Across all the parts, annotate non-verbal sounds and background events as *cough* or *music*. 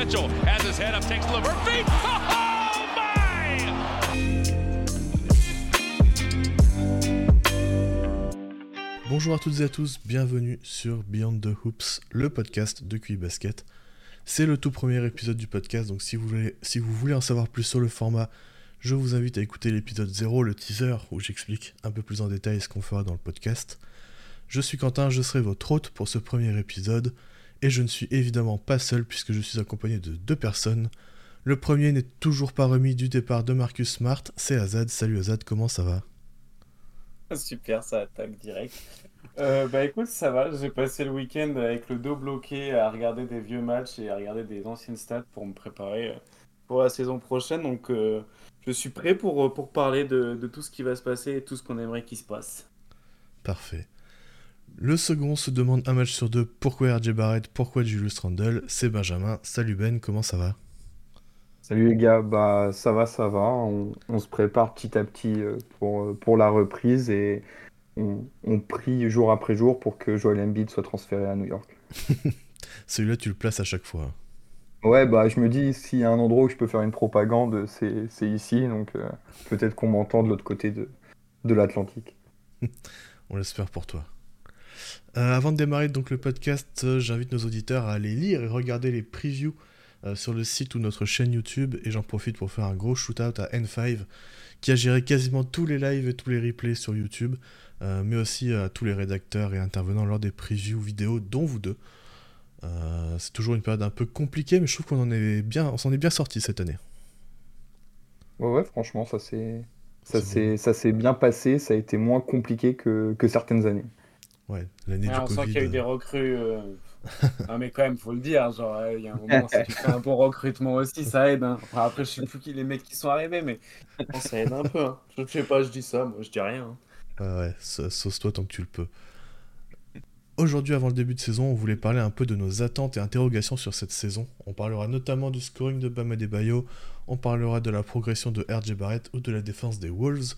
*laughs* Oh! Bonjour à toutes et à tous, bienvenue sur Beyond the Hoops, le podcast de QI Basket. C'est le tout premier épisode du podcast, donc si vous, voulez, si vous voulez en savoir plus sur le format, je vous invite à écouter l'épisode 0, le teaser, où j'explique un peu plus en détail ce qu'on fera dans le podcast. Je suis Quentin, je serai votre hôte pour ce premier épisode, et je ne suis évidemment pas seul puisque je suis accompagné de deux personnes. Le premier n'est toujours pas remis du départ de Marcus Smart, c'est Azad. Salut Azad, comment ça va? Super, ça attaque direct. Euh, bah écoute, ça va, j'ai passé le week-end avec le dos bloqué à regarder des vieux matchs et à regarder des anciennes stats pour me préparer euh, pour la saison prochaine. Donc euh, je suis prêt pour, pour parler de, de tout ce qui va se passer et tout ce qu'on aimerait qu'il se passe. Parfait. Le second se demande un match sur deux pourquoi RJ Barrett, pourquoi Julius Randle, c'est Benjamin. Salut Ben, comment ça va? Salut les gars, bah ça va, ça va. On, on se prépare petit à petit pour, pour la reprise et on, on, prie jour après jour pour que Joel Embiid soit transféré à New York. *laughs* Celui-là, tu le places à chaque fois. Ouais, bah je me dis, s'il y a un endroit où je peux faire une propagande, c'est ici. Donc euh, peut-être qu'on m'entend de l'autre côté de, de l'Atlantique. *laughs* on l'espère pour toi. Euh, avant de démarrer donc le podcast, euh, j'invite nos auditeurs à aller lire et regarder les previews euh, sur le site ou notre chaîne YouTube. Et j'en profite pour faire un gros shoot-out à N5 qui a géré quasiment tous les lives et tous les replays sur YouTube, mais aussi à tous les rédacteurs et intervenants lors des previews vidéo, dont vous deux. C'est toujours une période un peu compliquée, mais je trouve qu'on en est bien, on s'en est bien sorti cette année. Ouais, ouais, franchement, ça s'est ça s'est ça s'est bien passé. Ça a été moins compliqué que, que certaines années. Ouais, l'année Ouais, du on Covid. sent qu'il y a eu des recrues. euh, *laughs* non, mais quand même, faut le dire. Genre, euh, il y a un moment, si tu fais un bon recrutement aussi, ça aide. hein. Enfin, après, je sais plus qui les mecs qui sont arrivés, mais ça aide un peu. hein. Je sais pas, je dis ça, moi, je dis rien. hein. Ouais, ouais, sa- sauce-toi tant que tu le peux. Aujourd'hui, avant le début de saison, on voulait parler un peu de nos attentes et interrogations sur cette saison. On parlera notamment du scoring de Bam Adebayo, on parlera de la progression de RJ Barrett ou de la défense des Wolves,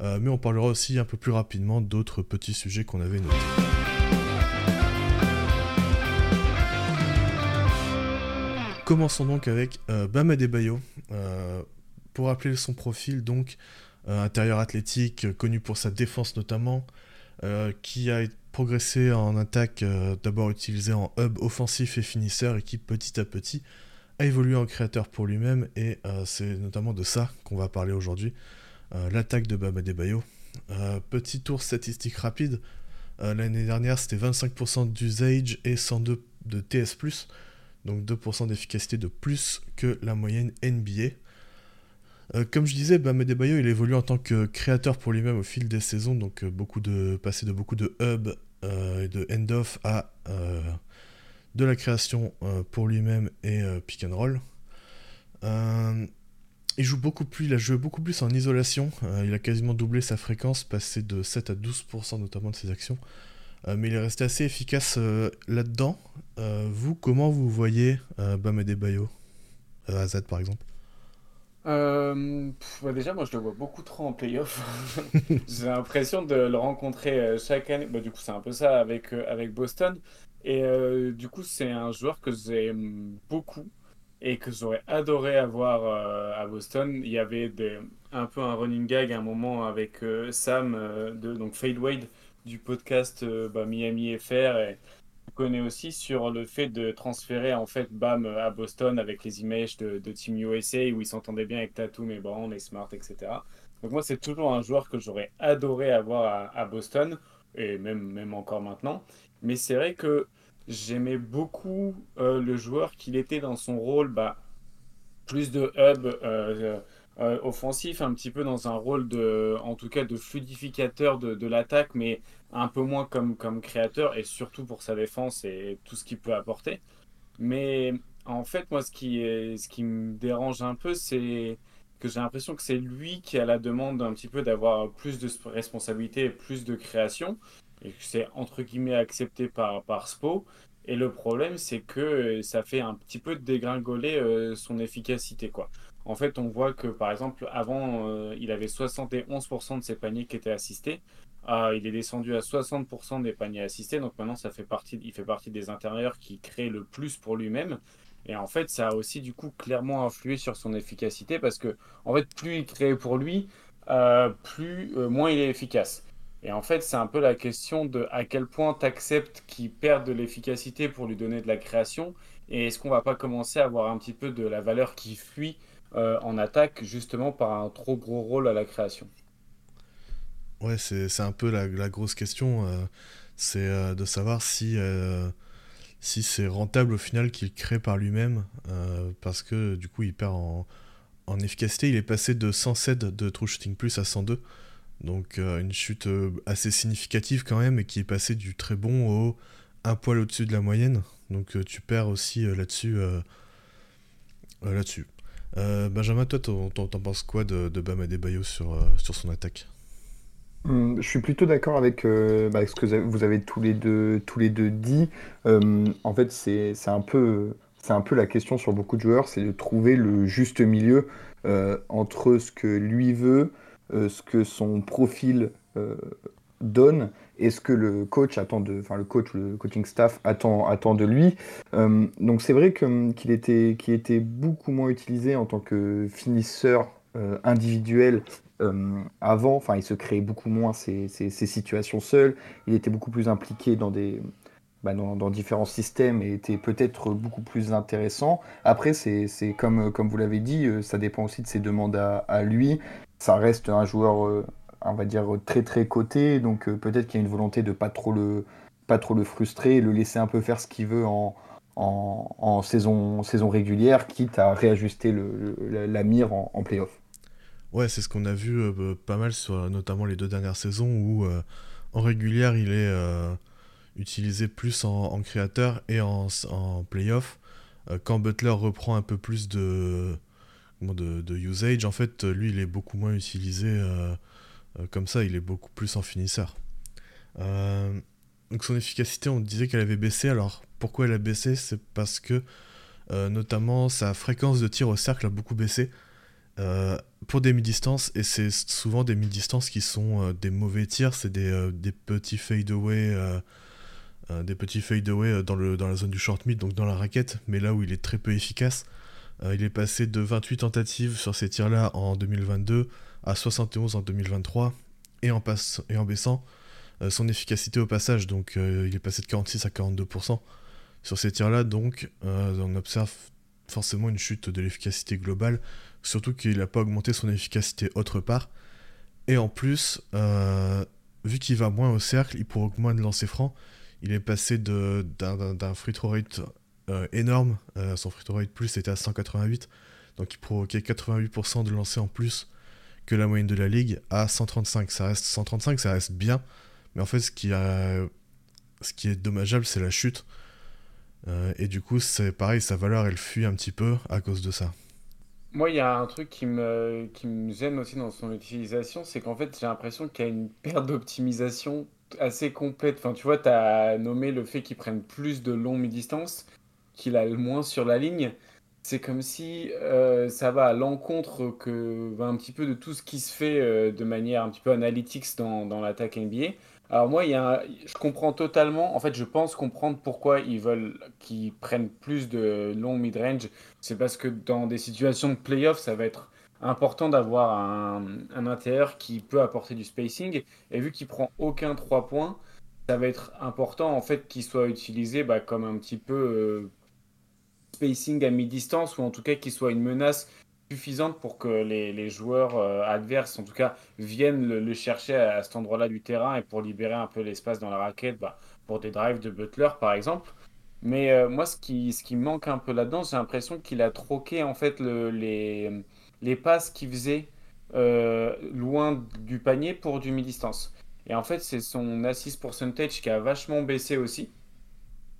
euh, mais on parlera aussi un peu plus rapidement d'autres petits sujets qu'on avait notés. Commençons donc avec euh. Euh, pour rappeler son profil, donc, euh, intérieur athlétique, connu pour sa défense notamment, qui a progressé en attaque, d'abord utilisé en hub offensif et finisseur, et qui petit à petit a évolué en créateur pour lui-même, et c'est notamment de ça qu'on va parler aujourd'hui, l'attaque de Bam Adebayo. Euh, petit tour statistique rapide, Euh, l'année dernière c'était 25% d'usage et 102 de TS+, donc 2% d'efficacité de plus que la moyenne NBA. Euh, comme je disais, Bam Adebayo, il évolue en tant que créateur pour lui-même au fil des saisons, donc euh, beaucoup de passer de beaucoup de hub euh, et de end-off à euh, de la création euh, pour lui-même et euh, pick and roll. Il joue beaucoup plus, il a joué beaucoup plus en isolation. euh, il a quasiment doublé sa fréquence, passé de 7 à 12% notamment de ses actions. Euh, mais il est resté assez efficace euh, là-dedans. Vous, comment vous voyez Bam Adebayo euh, Azad par exemple? Bah déjà, moi, je le vois beaucoup trop en playoff. *laughs* J'ai l'impression de le rencontrer chaque année. Bah, du coup, c'est un peu ça avec, avec Boston. Et du coup, c'est un joueur que j'aime beaucoup et que j'aurais adoré avoir euh, à Boston. Il y avait un peu un running gag à un moment avec euh, Sam, euh, de, donc Fade Wade, du podcast bah, Miami FR. Et, connais aussi sur le fait de transférer en fait Bam à Boston avec les images de, Team USA où il s'entendait bien avec Tatum et Brown et Smart, etc. Donc moi c'est toujours un joueur que j'aurais adoré avoir à, à Boston et même, même encore maintenant. Mais c'est vrai que j'aimais beaucoup euh, le joueur qu'il était dans son rôle bah, plus de hub euh, euh, offensif, un petit peu dans un rôle de, en tout cas de fluidificateur de, l'attaque, mais un peu moins comme, comme créateur et surtout pour sa défense et tout ce qu'il peut apporter. Mais en fait, moi, ce qui, ce qui me dérange un peu, c'est que j'ai l'impression que c'est lui qui a la demande un petit peu d'avoir plus de responsabilité et plus de création, et que c'est entre guillemets accepté par, par Spo. Et le problème, c'est que ça fait un petit peu dégringoler euh, son efficacité, quoi. En fait, on voit que, par exemple, avant, euh, il avait 71% de ses paniers qui étaient assistés. Ah, il est descendu à 60% des paniers assistés, donc maintenant ça fait partie, il fait partie des intérieurs qui créent le plus pour lui-même. Et en fait, ça a aussi du coup clairement influé sur son efficacité parce que en fait, plus il crée pour lui, euh, plus euh, moins il est efficace. Et en fait, c'est un peu la question de à quel point tu acceptes qu'il perde de l'efficacité pour lui donner de la création. Et est-ce qu'on va pas commencer à avoir un petit peu de la valeur qui fuit euh, en attaque justement par un trop gros rôle à la création? Ouais, c'est un peu la, grosse question. c'est de savoir si si c'est rentable au final qu'il crée par lui-même, euh, parce que du coup il perd en, efficacité. Il est passé de 107 de True Shooting Plus à 102, donc euh, une chute euh, assez significative quand même, et qui est passé du très bon au un poil au-dessus de la moyenne. Donc tu perds aussi là-dessus. là-dessus. Benjamin, toi, t'en penses quoi de, de Bam Adebayo sur, sur son attaque? Hum, je suis plutôt d'accord avec, euh, bah, ce que vous avez tous les deux, tous les deux dit. Hum, en fait, c'est un peu, c'est un peu la question sur beaucoup de joueurs, c'est de trouver le juste milieu euh, entre ce que lui veut, euh, ce que son profil donne et ce que le coach attend de, enfin le coach, le coaching staff attend, attend de lui. Hum, donc c'est vrai qu'il était, qu'il était beaucoup moins utilisé en tant que finisseur individuel euh, avant, enfin, il se créait beaucoup moins ces, situations seul. Il était beaucoup plus impliqué dans des, bah, dans, différents systèmes et était peut-être beaucoup plus intéressant. Après, c'est comme, comme vous l'avez dit, euh, ça dépend aussi de ses demandes à, lui. Ça reste un joueur, euh, on va dire, très très coté, donc peut-être qu'il y a une volonté de pas pas trop le frustrer le laisser un peu faire ce qu'il veut en, en, saison, saison régulière, quitte à réajuster le, la, mire en, playoff. Ouais, c'est ce qu'on a vu euh, pas mal sur notamment les deux dernières saisons où euh, en régulière il est euh, utilisé plus en, créateur et en, en playoff. quand Butler reprend un peu plus de, de, usage, en fait, lui il est beaucoup moins utilisé comme ça, il est beaucoup plus en finisseur. donc son efficacité, on disait qu'elle avait baissé. Alors pourquoi elle a baissé? C'est parce que notamment sa fréquence de tir au cercle a beaucoup baissé. Euh, pour des mi-distances, et c'est souvent des mi-distances qui sont euh, des mauvais tirs, c'est des, euh, des, petits fade-away des petits fade-away dans, le, dans la zone du short mid, donc dans la raquette, mais là où il est très peu efficace. Il est passé de 28 tentatives sur ces tirs-là en 2022 à 71 en 2023, et en, et en baissant son efficacité au passage, donc il est passé de 46 à 42% sur ces tirs-là, donc on observe forcément une chute de l'efficacité globale surtout qu'il n'a pas augmenté son efficacité autre part. Et en plus, euh, vu qu'il va moins au cercle, il provoque moins de lancers francs. Il est passé d'un free throw rate euh, énorme, euh, son free throw plus était à 188, donc il provoquait 88% de lancers en plus que la moyenne de la ligue à 135. Ça reste 135, ça reste bien, mais en fait ce qui, a, ce qui est dommageable c'est la chute. et du coup c'est pareil, sa valeur elle fuit un petit peu à cause de ça. Moi, il y a un truc qui me, qui me gêne aussi dans son utilisation, c'est qu'en fait, j'ai l'impression qu'il y a une perte d'optimisation assez complète. Enfin, tu vois, tu as nommé le fait qu'il prenne plus de longues mi-distances, qu'il a le moins sur la ligne. C'est comme si euh, ça va à l'encontre que, un petit peu de tout ce qui se fait euh, de manière un petit peu analytics dans, dans l'attaque NBA. Alors moi, il y a je comprends totalement, en fait, je pense comprendre pourquoi ils veulent qu'ils prennent plus de long mid-range. C'est parce que dans des situations de playoff, ça va être important d'avoir un, un intérieur qui peut apporter du spacing. Et vu qu'il prend aucun 3 points, ça va être important en fait qu'il soit utilisé bah, comme un petit peu euh, spacing à mi-distance ou en tout cas qu'il soit une menace suffisante pour que les, joueurs euh, adverses, en tout cas, viennent le, chercher à, cet endroit-là du terrain et pour libérer un peu l'espace dans la raquette bah, pour des drives de Butler, par exemple. Mais euh, moi, ce qui, ce qui manque un peu là-dedans, j'ai l'impression qu'il a troqué en fait le, les, les passes qu'il faisait euh, loin du panier pour du mi-distance. Et en fait, c'est son assist percentage qui a vachement baissé aussi.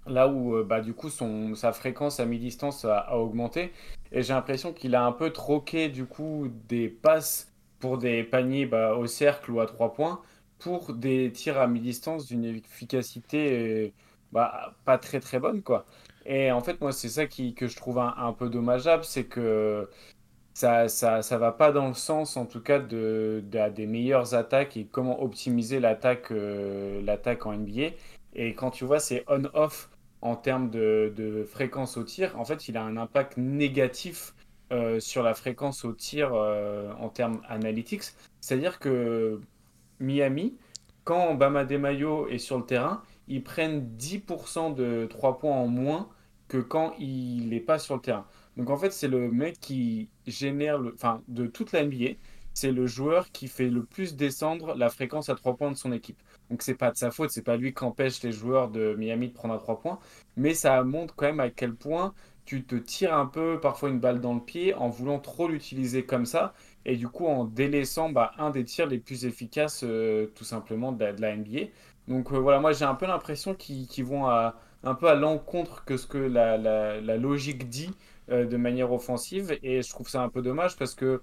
Là où, bah, du coup, son, sa fréquence à mi-distance a, augmenté. Et j'ai l'impression qu'il a un peu troqué du coup des passes pour des paniers bah, au cercle ou à trois points pour des tirs à mi-distance d'une efficacité bah, pas très très bonne quoi. Et en fait moi c'est ça qui, que je trouve un, peu dommageable, c'est que ça, ça, ça va pas dans le sens en tout cas de, des meilleures attaques et comment optimiser l'attaque euh, l'attaque en NBA. Et quand tu vois c'est on-off en termes de, fréquence au tir, en fait, il a un impact négatif euh, sur la fréquence au tir euh, en termes analytics. C'est-à-dire que Miami, quand Bama Mayo est sur le terrain, ils prennent 10% de 3 points en moins que quand il n'est pas sur le terrain. Donc en fait, c'est le mec qui génère, le, enfin, de toute la NBA, c'est le joueur qui fait le plus descendre la fréquence à 3 points de son équipe. Donc c'est pas de sa faute, c'est pas lui qui empêche les joueurs de Miami de prendre à 3 points, mais ça montre quand même à quel point tu te tires un peu parfois une balle dans le pied en voulant trop l'utiliser comme ça. Et du coup en délaissant bah, un des tirs les plus efficaces euh, tout simplement de la, NBA. Donc euh, voilà, moi j'ai un peu l'impression qu'ils vont un peu à l'encontre que ce que la, logique dit euh, de manière offensive. Et je trouve ça un peu dommage parce que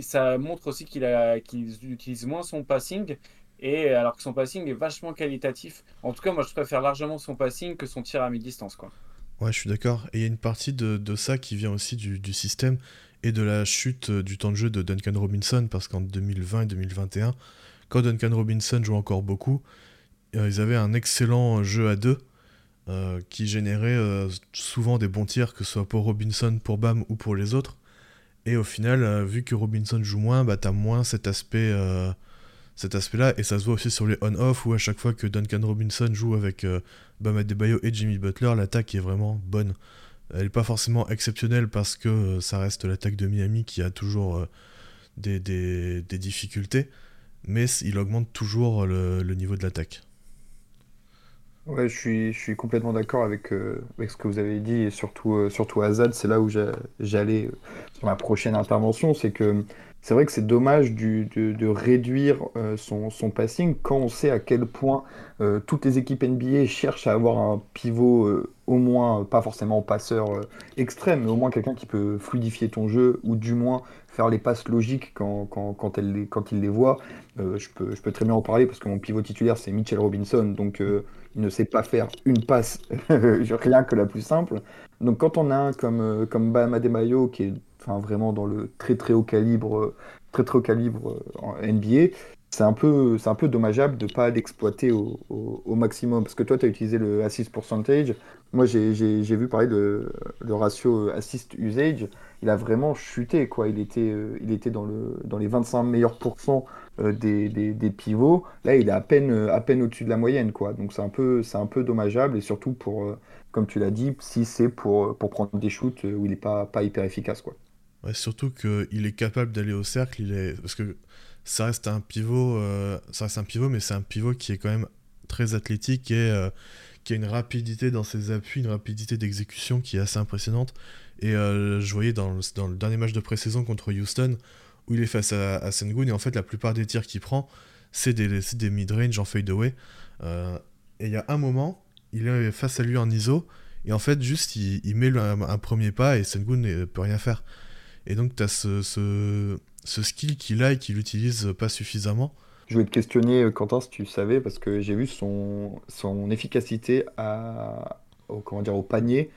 ça montre aussi qu'il qu utilise moins son passing et alors que son passing est vachement qualitatif. En tout cas, moi je préfère largement son passing que son tir à mi-distance quoi. Ouais, je suis d'accord. Et il y a une partie de, ça qui vient aussi du, système et de la chute euh, du temps de jeu de Duncan Robinson, parce qu'en 2020 et 2021, quand Duncan Robinson jouait encore beaucoup, euh, ils avaient un excellent jeu à deux euh, qui générait souvent des bons tirs, que ce soit pour Robinson, pour Bam ou pour les autres. Et au final, vu que Robinson joue moins, bah, tu as moins cet aspect cet aspect-là, et ça se voit aussi sur les on-off, où à chaque fois que Duncan Robinson joue avec euh, Bam Adebayo et Jimmy Butler, l'attaque est vraiment bonne. Elle n'est pas forcément exceptionnelle parce que euh, ça reste l'attaque de Miami qui a toujours euh, des, des, des, difficultés, mais il augmente toujours le, niveau de l'attaque. Ouais, je suis, je suis complètement d'accord avec, avec ce que vous avez dit, et surtout, surtout Azad, c'est là où j'allais sur ma prochaine intervention, c'est que c'est vrai que c'est dommage de, réduire euh, son, passing quand on sait à quel point euh, toutes les équipes NBA cherchent à avoir un pivot euh, au moins, pas forcément passeur extrême, mais au moins quelqu'un qui peut fluidifier ton jeu ou du moins faire les passes logiques quand, quand, elle, quand il les voit. je, peux, je peux très bien en parler parce que mon pivot titulaire c'est Mitchell Robinson, donc il ne sait pas faire une passe, *laughs* rien que la plus simple. Donc quand on a un comme, comme Bam Adebayo qui est enfin vraiment dans le très très haut calibre, très très haut calibre euh, en NBA, c'est un peu, un peu dommageable de pas l'exploiter au, maximum. Parce que toi, tu as utilisé le assist percentage. Moi, j'ai vu parler de le ratio assist usage. Il a vraiment chuté. Quoi. Il, était, euh, il était dans, le, dans les 25 meilleurs pourcents euh, des, des, des, pivots. Là, il est à peine, à peine au-dessus de la moyenne. Quoi. Donc, c'est un, peu, un peu dommageable. Et surtout, pour, comme tu l'as dit, si c'est pour, pour prendre des shoots où il n'est pas, pas hyper efficace. Quoi surtout qu'il est capable d'aller au cercle, il est... parce que ça reste un pivot, euh, ça reste un pivot, mais c'est un pivot qui est quand même très athlétique et euh, qui a une rapidité dans ses appuis, une rapidité d'exécution qui est assez impressionnante. Et euh, je voyais dans le, dernier match de pré-saison contre Houston, où il est face à, Sengun, et en fait la plupart des tirs qu'il prend, c'est des, mid-range en fadeaway. et il y a un moment, il est face à lui en ISO, et en fait juste il, il met un, un, premier pas et Sengun ne peut rien faire. Et donc, tu as ce, ce, ce, skill qu'il a et qu'il utilise pas suffisamment. Je voulais te questionner, euh, Quentin, si tu savais, parce que j'ai vu son, son efficacité à, au, comment dire, au panier.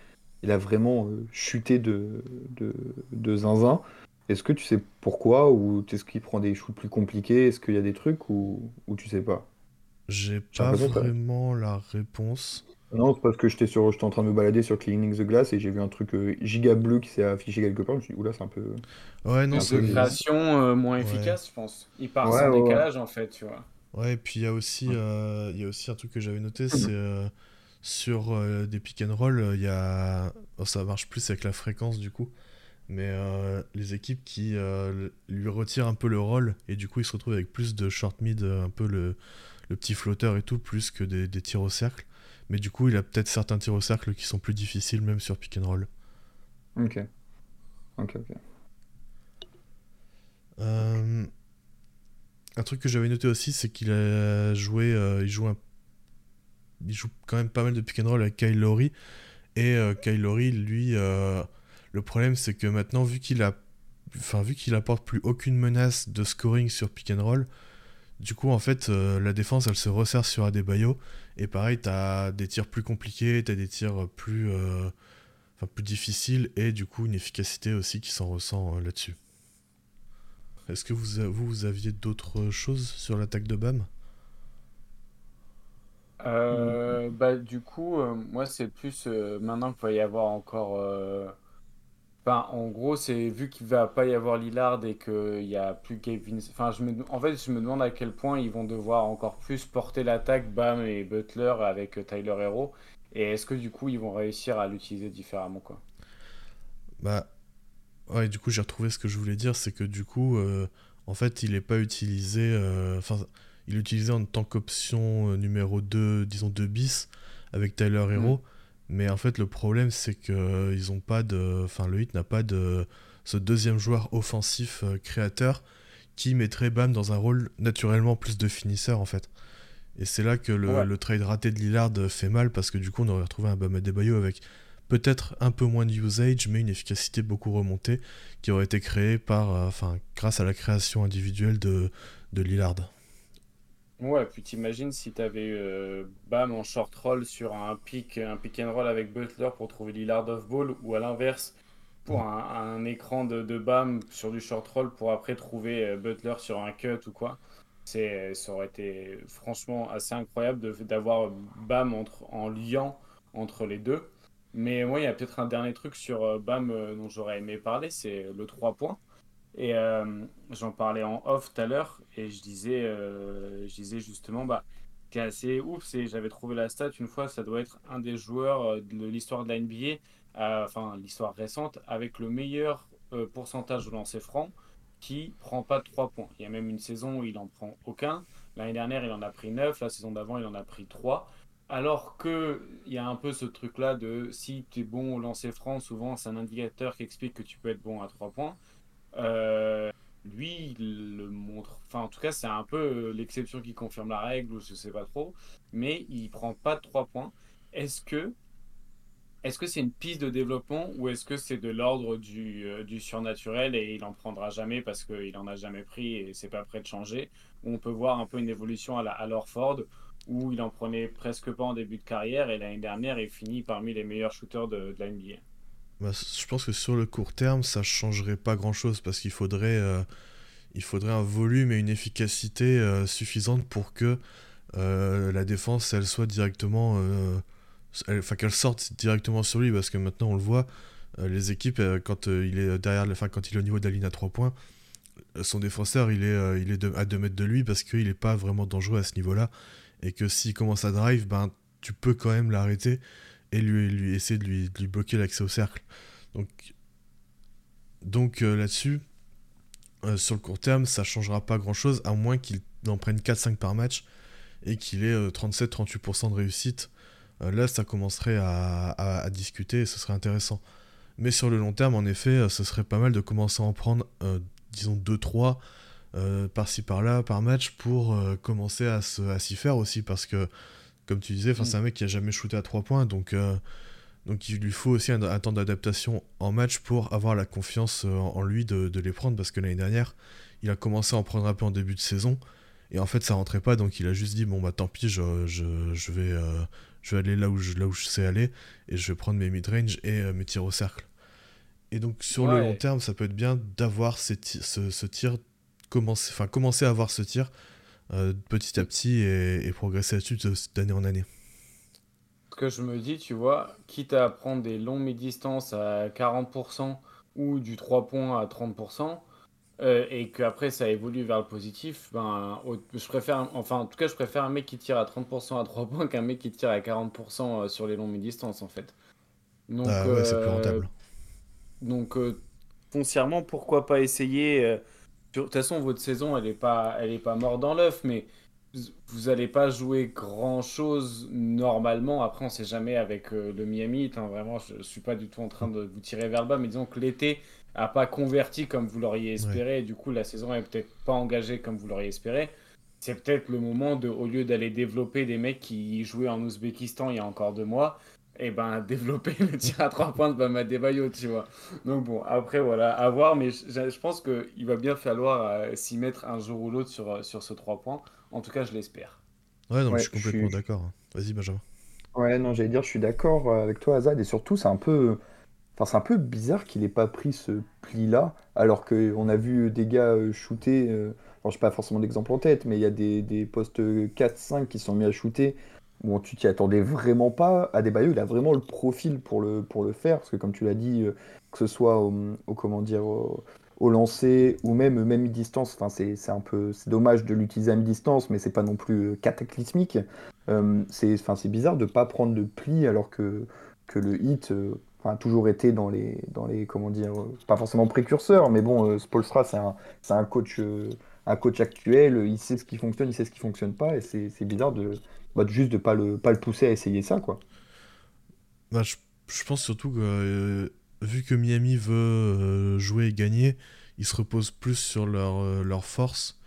Il a vraiment euh, chuté de, de, de zinzin. Est-ce que tu sais pourquoi Ou est-ce qu'il prend des shoots plus compliqués? Est-ce qu'il y a des trucs ou, ou tu sais pas? J'ai pas vraiment la réponse. Non, c'est parce que j'étais sur, j'étais en train de me balader sur Cleaning the Glass et j'ai vu un truc euh, giga bleu qui s'est affiché quelque part. Je me suis dit, oula, c'est un peu. Ouais, non, c'est. Une création euh, moins efficace, je pense. Il part sans décalage, en fait, tu vois. Ouais, et puis il y, a aussi, euh, il y a aussi un truc que j'avais noté, c'est sur des pick and roll, il y a. Oh, ça marche plus avec la fréquence, du coup. Mais les équipes qui lui retirent un peu le rôle et du coup il se retrouve avec plus de short mid, un peu le, le petit flotteur et tout, plus que des, des tirs au cercle. Mais du coup, il a peut-être certains tirs au cercle qui sont plus difficiles, même sur pick and roll. Ok. Ok, ok. Euh, un truc que j'avais noté aussi, c'est qu'il a joué. Euh, il, joue un... il joue quand même pas mal de pick and roll avec Kyle Lowry. Et euh, Kyle Lowry, lui, le problème, c'est que maintenant, vu qu'il a. Enfin, vu qu'il apporte plus aucune menace de scoring sur pick and roll, du coup, en fait, la défense, elle se resserre sur Adebayo. Et pareil, tu as des tirs plus compliqués, tu as des tirs plus, euh, plus difficiles et du coup une efficacité aussi qui s'en ressent euh, là-dessus. Est-ce que vous, vous, aviez d'autres choses sur l'attaque de BAM? Euh, bah, du coup, moi, c'est plus maintenant qu'il va y avoir encore. Enfin, en gros, c'est vu qu'il va pas y avoir Lillard et qu'il y a plus Vincent. Enfin, je me... en fait, je me demande à quel point ils vont devoir encore plus porter l'attaque, Bam et Butler avec Tyler Hero. Et est-ce que du coup, ils vont réussir à l'utiliser différemment, quoi? Bah, ouais, du coup, j'ai retrouvé ce que je voulais dire, c'est que du coup, euh, en fait, il est pas utilisé. euh, Enfin, il est utilisé en tant qu'option euh, numéro 2, disons 2 bis, avec Tyler Mm. Hero. Mais en fait, le problème, c'est que euh, ils ont pas de. Enfin, le Heat n'a pas de ce deuxième joueur offensif euh, créateur qui mettrait Bam dans un rôle naturellement plus de finisseur, en fait. Et c'est là que le, Ouais. le trade raté de Lillard fait mal, parce que du coup, on aurait retrouvé un Bam Adebayo avec peut-être un peu moins de usage, mais une efficacité beaucoup remontée, qui aurait été créée par, euh, enfin, grâce à la création individuelle de, de Lillard. Ouais, puis t'imagines si t'avais euh, Bam en short roll sur un pick, un pick and roll avec Butler pour trouver Lillard off ball, ou à l'inverse, pour un, un écran de, de Bam sur du short roll pour après trouver euh, Butler sur un cut ou quoi. C'est, ça aurait été franchement assez incroyable de- d'avoir Bam entre, en liant entre les deux. Mais moi, il y a peut-être un dernier truc sur euh, Bam euh, dont j'aurais aimé parler, c'est le 3 points. Et euh, j'en parlais en off tout à l'heure et je disais, euh, je disais justement, bah, qui est assez ouf, c'est j'avais trouvé la stat une fois, ça doit être un des joueurs euh, de l'histoire de la NBA, enfin l'histoire récente, avec le meilleur pourcentage de lancers francs qui prend pas de 3 points. Il y a même une saison où il en prend aucun. L'année dernière, il en a pris 9, la saison d'avant, il en a pris 3. Alors que il y a un peu ce truc-là de si tu es bon au lancer franc, souvent c'est un indicateur qui explique que tu peux être bon à 3 points. Euh, lui, il le montre. Enfin, en tout cas, c'est un peu euh, l'exception qui confirme la règle, ou je sais pas trop. Mais il prend pas de 3 points. Est-ce que est-ce c'est une piste de développement ou est-ce que c'est de l'ordre du, euh, surnaturel et il en prendra jamais parce qu'il en a jamais pris et c'est pas prêt de changer? On peut voir un peu une évolution à la à l'Orford où il en prenait presque pas en début de carrière et l'année dernière il finit parmi les meilleurs shooters de, de la NBA. Bah, je pense que sur le court terme, ça changerait pas grand-chose, parce qu'il faudrait, euh, faudrait un volume et une efficacité euh, suffisante pour que euh, la défense, elle soit directement... euh, Enfin, qu'elle sorte directement sur lui, parce que maintenant, on le voit, les équipes, quand il est derrière, enfin, quand il est au niveau de la ligne à 3 points, son défenseur, il est, il est à 2 mètres de lui, parce qu'il n'est pas vraiment dangereux à ce niveau-là, et que s'il commence à drive, ben, tu peux quand même l'arrêter et lui, essayer de lui, bloquer l'accès au cercle. Donc, donc euh, là-dessus, euh, sur le court terme, ça changera pas grand-chose, à moins qu'il en prenne 4-5 par match et qu'il ait euh, 37-38% de réussite. Euh, là, ça commencerait à, à- discuter et ce serait intéressant. Mais sur le long terme, en effet, euh, ce serait pas mal de commencer à en prendre, euh, disons, 2-3 euh, par-ci par-là, par match, pour euh, commencer à s'y faire aussi, parce que, comme tu disais, 'fin, Mm. c'est un mec qui a jamais shooté à 3 points, donc, euh, donc il lui faut aussi un, un temps d'adaptation en match pour avoir la confiance euh, en, lui de, de les prendre, parce que l'année dernière, il a commencé à en prendre un peu en début de saison, et en fait ça rentrait pas, donc il a juste dit, bon bah tant pis, je, je, je vais, euh, je vais aller là où je, là où je sais aller, et je vais prendre mes mid-range et euh, mes tirs au cercle. Et donc sur le long terme, ça peut être bien d'avoir ce tir, commencer, enfin commencer à avoir ce tir euh, petit à petit et, et progresser là-dessus de- d'année en année. Ce que je me dis, tu vois, quitte à prendre des longues mi-distances à 40% ou du 3 points à 30%, euh, et qu'après ça évolue vers le positif, ben, je préfère, un- enfin en tout cas je préfère un mec qui tire à 30% à 3 points qu'un mec qui tire à 40% euh, sur les longues mi-distances en fait. Donc, Ah ouais, c'est plus euh, rentable. donc euh, foncièrement, pourquoi pas essayer euh, De toute façon, votre saison, elle n'est pas, elle est pas morte dans l'œuf, mais vous n'allez pas jouer grand-chose normalement. Après, on sait jamais avec euh, le Miami Heat, hein, vraiment, je ne suis pas du tout en train de vous tirer vers le bas, mais disons que l'été n'a pas converti comme vous l'auriez espéré, et du coup, la saison est peut-être pas engagée comme vous l'auriez espéré. C'est peut-être le moment de, au lieu d'aller développer des mecs qui jouaient en Ouzbékistan il y a encore deux mois, et ben *laughs* développer le tir à trois points de Bam Adebayo, tu vois. Donc bon, après voilà, à voir, mais je, je pense qu'il va bien falloir euh, s'y mettre un jour ou l'autre sur, euh, sur ce 3 points. En tout cas, je l'espère. Ouais, non, Ouais, je suis complètement suis- d'accord. hein. Vas-y, Benjamin. Ouais, non, j'allais dire, je suis d'accord euh, avec toi, Azad, et surtout, c'est un peu, enfin, c'est un peu bizarre qu'il ait pas pris ce pli-là, alors qu'on a vu des gars shooter, euh, alors, je sais pas forcément d'exemple en tête, mais il y a des, des postes 4-5 qui sont mis à shooter bon, tu t'y attendais vraiment pas. Adebayo, il a vraiment le profil pour le, pour le faire, parce que comme tu l'as dit, euh, que ce soit au, au- comment dire, au, au ou même même mi-distance, enfin c'est un peu c'est dommage de l'utiliser à mi-distance, mais c'est pas non plus euh, cataclysmique. Euh, c'est enfin c'est bizarre de pas prendre de pli alors que que le hit a toujours été dans les dans les comment dire, pas forcément précurseur, mais bon, Spoelstra c'est un un coach un coach actuel, il sait ce qui fonctionne, il sait ce qui fonctionne pas, et c'est bizarre de juste de pas le pas le pousser à essayer ça quoi. Bah, je, pense surtout que, euh, vu que Miami veut euh, jouer et gagner, ils se reposent plus sur leur, euh, force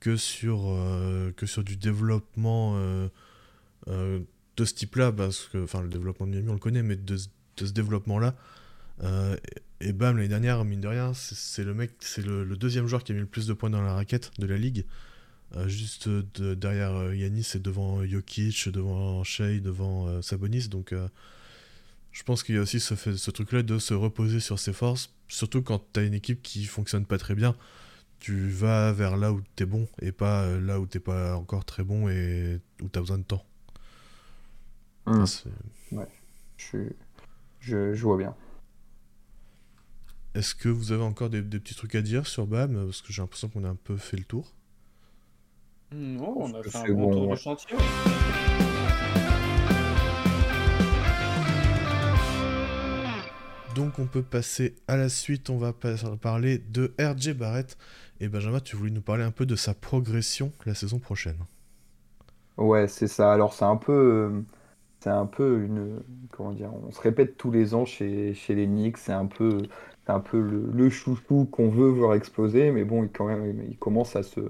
que sur, du développement de ce type-là, parce que, enfin, le développement de Miami, on le connaît, mais de, ce- développement-là. et bam, l'année dernière, mine de rien, c'est le mec, c'est le deuxième joueur qui a mis le plus de points dans la raquette de la ligue. Euh, juste de- derrière euh, Yanis et devant Jokic, devant Shea, devant euh, Sabonis. Donc, euh, je pense qu'il y a aussi ce, truc-là de se reposer sur ses forces, surtout quand tu as une équipe qui fonctionne pas très bien. Tu vas vers là où t'es bon et pas euh, là où t'es pas encore très bon et où t'as besoin de temps. Mm. Ça, c'est- Je, je, je vois bien. Est-ce que vous avez encore des, des petits trucs à dire sur BAM Parce que j'ai l'impression qu'on a un peu fait le tour. Non, on a fait un c'est bon bon, tour du chantier. Donc on peut passer à la suite, on va parler de RJ Barrett. Et Benjamin, tu voulais nous parler un peu de sa progression la saison prochaine. Ouais, c'est ça. Alors c'est un peu, c'est un peu une, comment dire, on se répète tous les ans chez, chez les Knicks. C'est un peu, c'est un peu le, le chouchou qu'on veut voir exploser, mais bon, il quand même, il commence à se,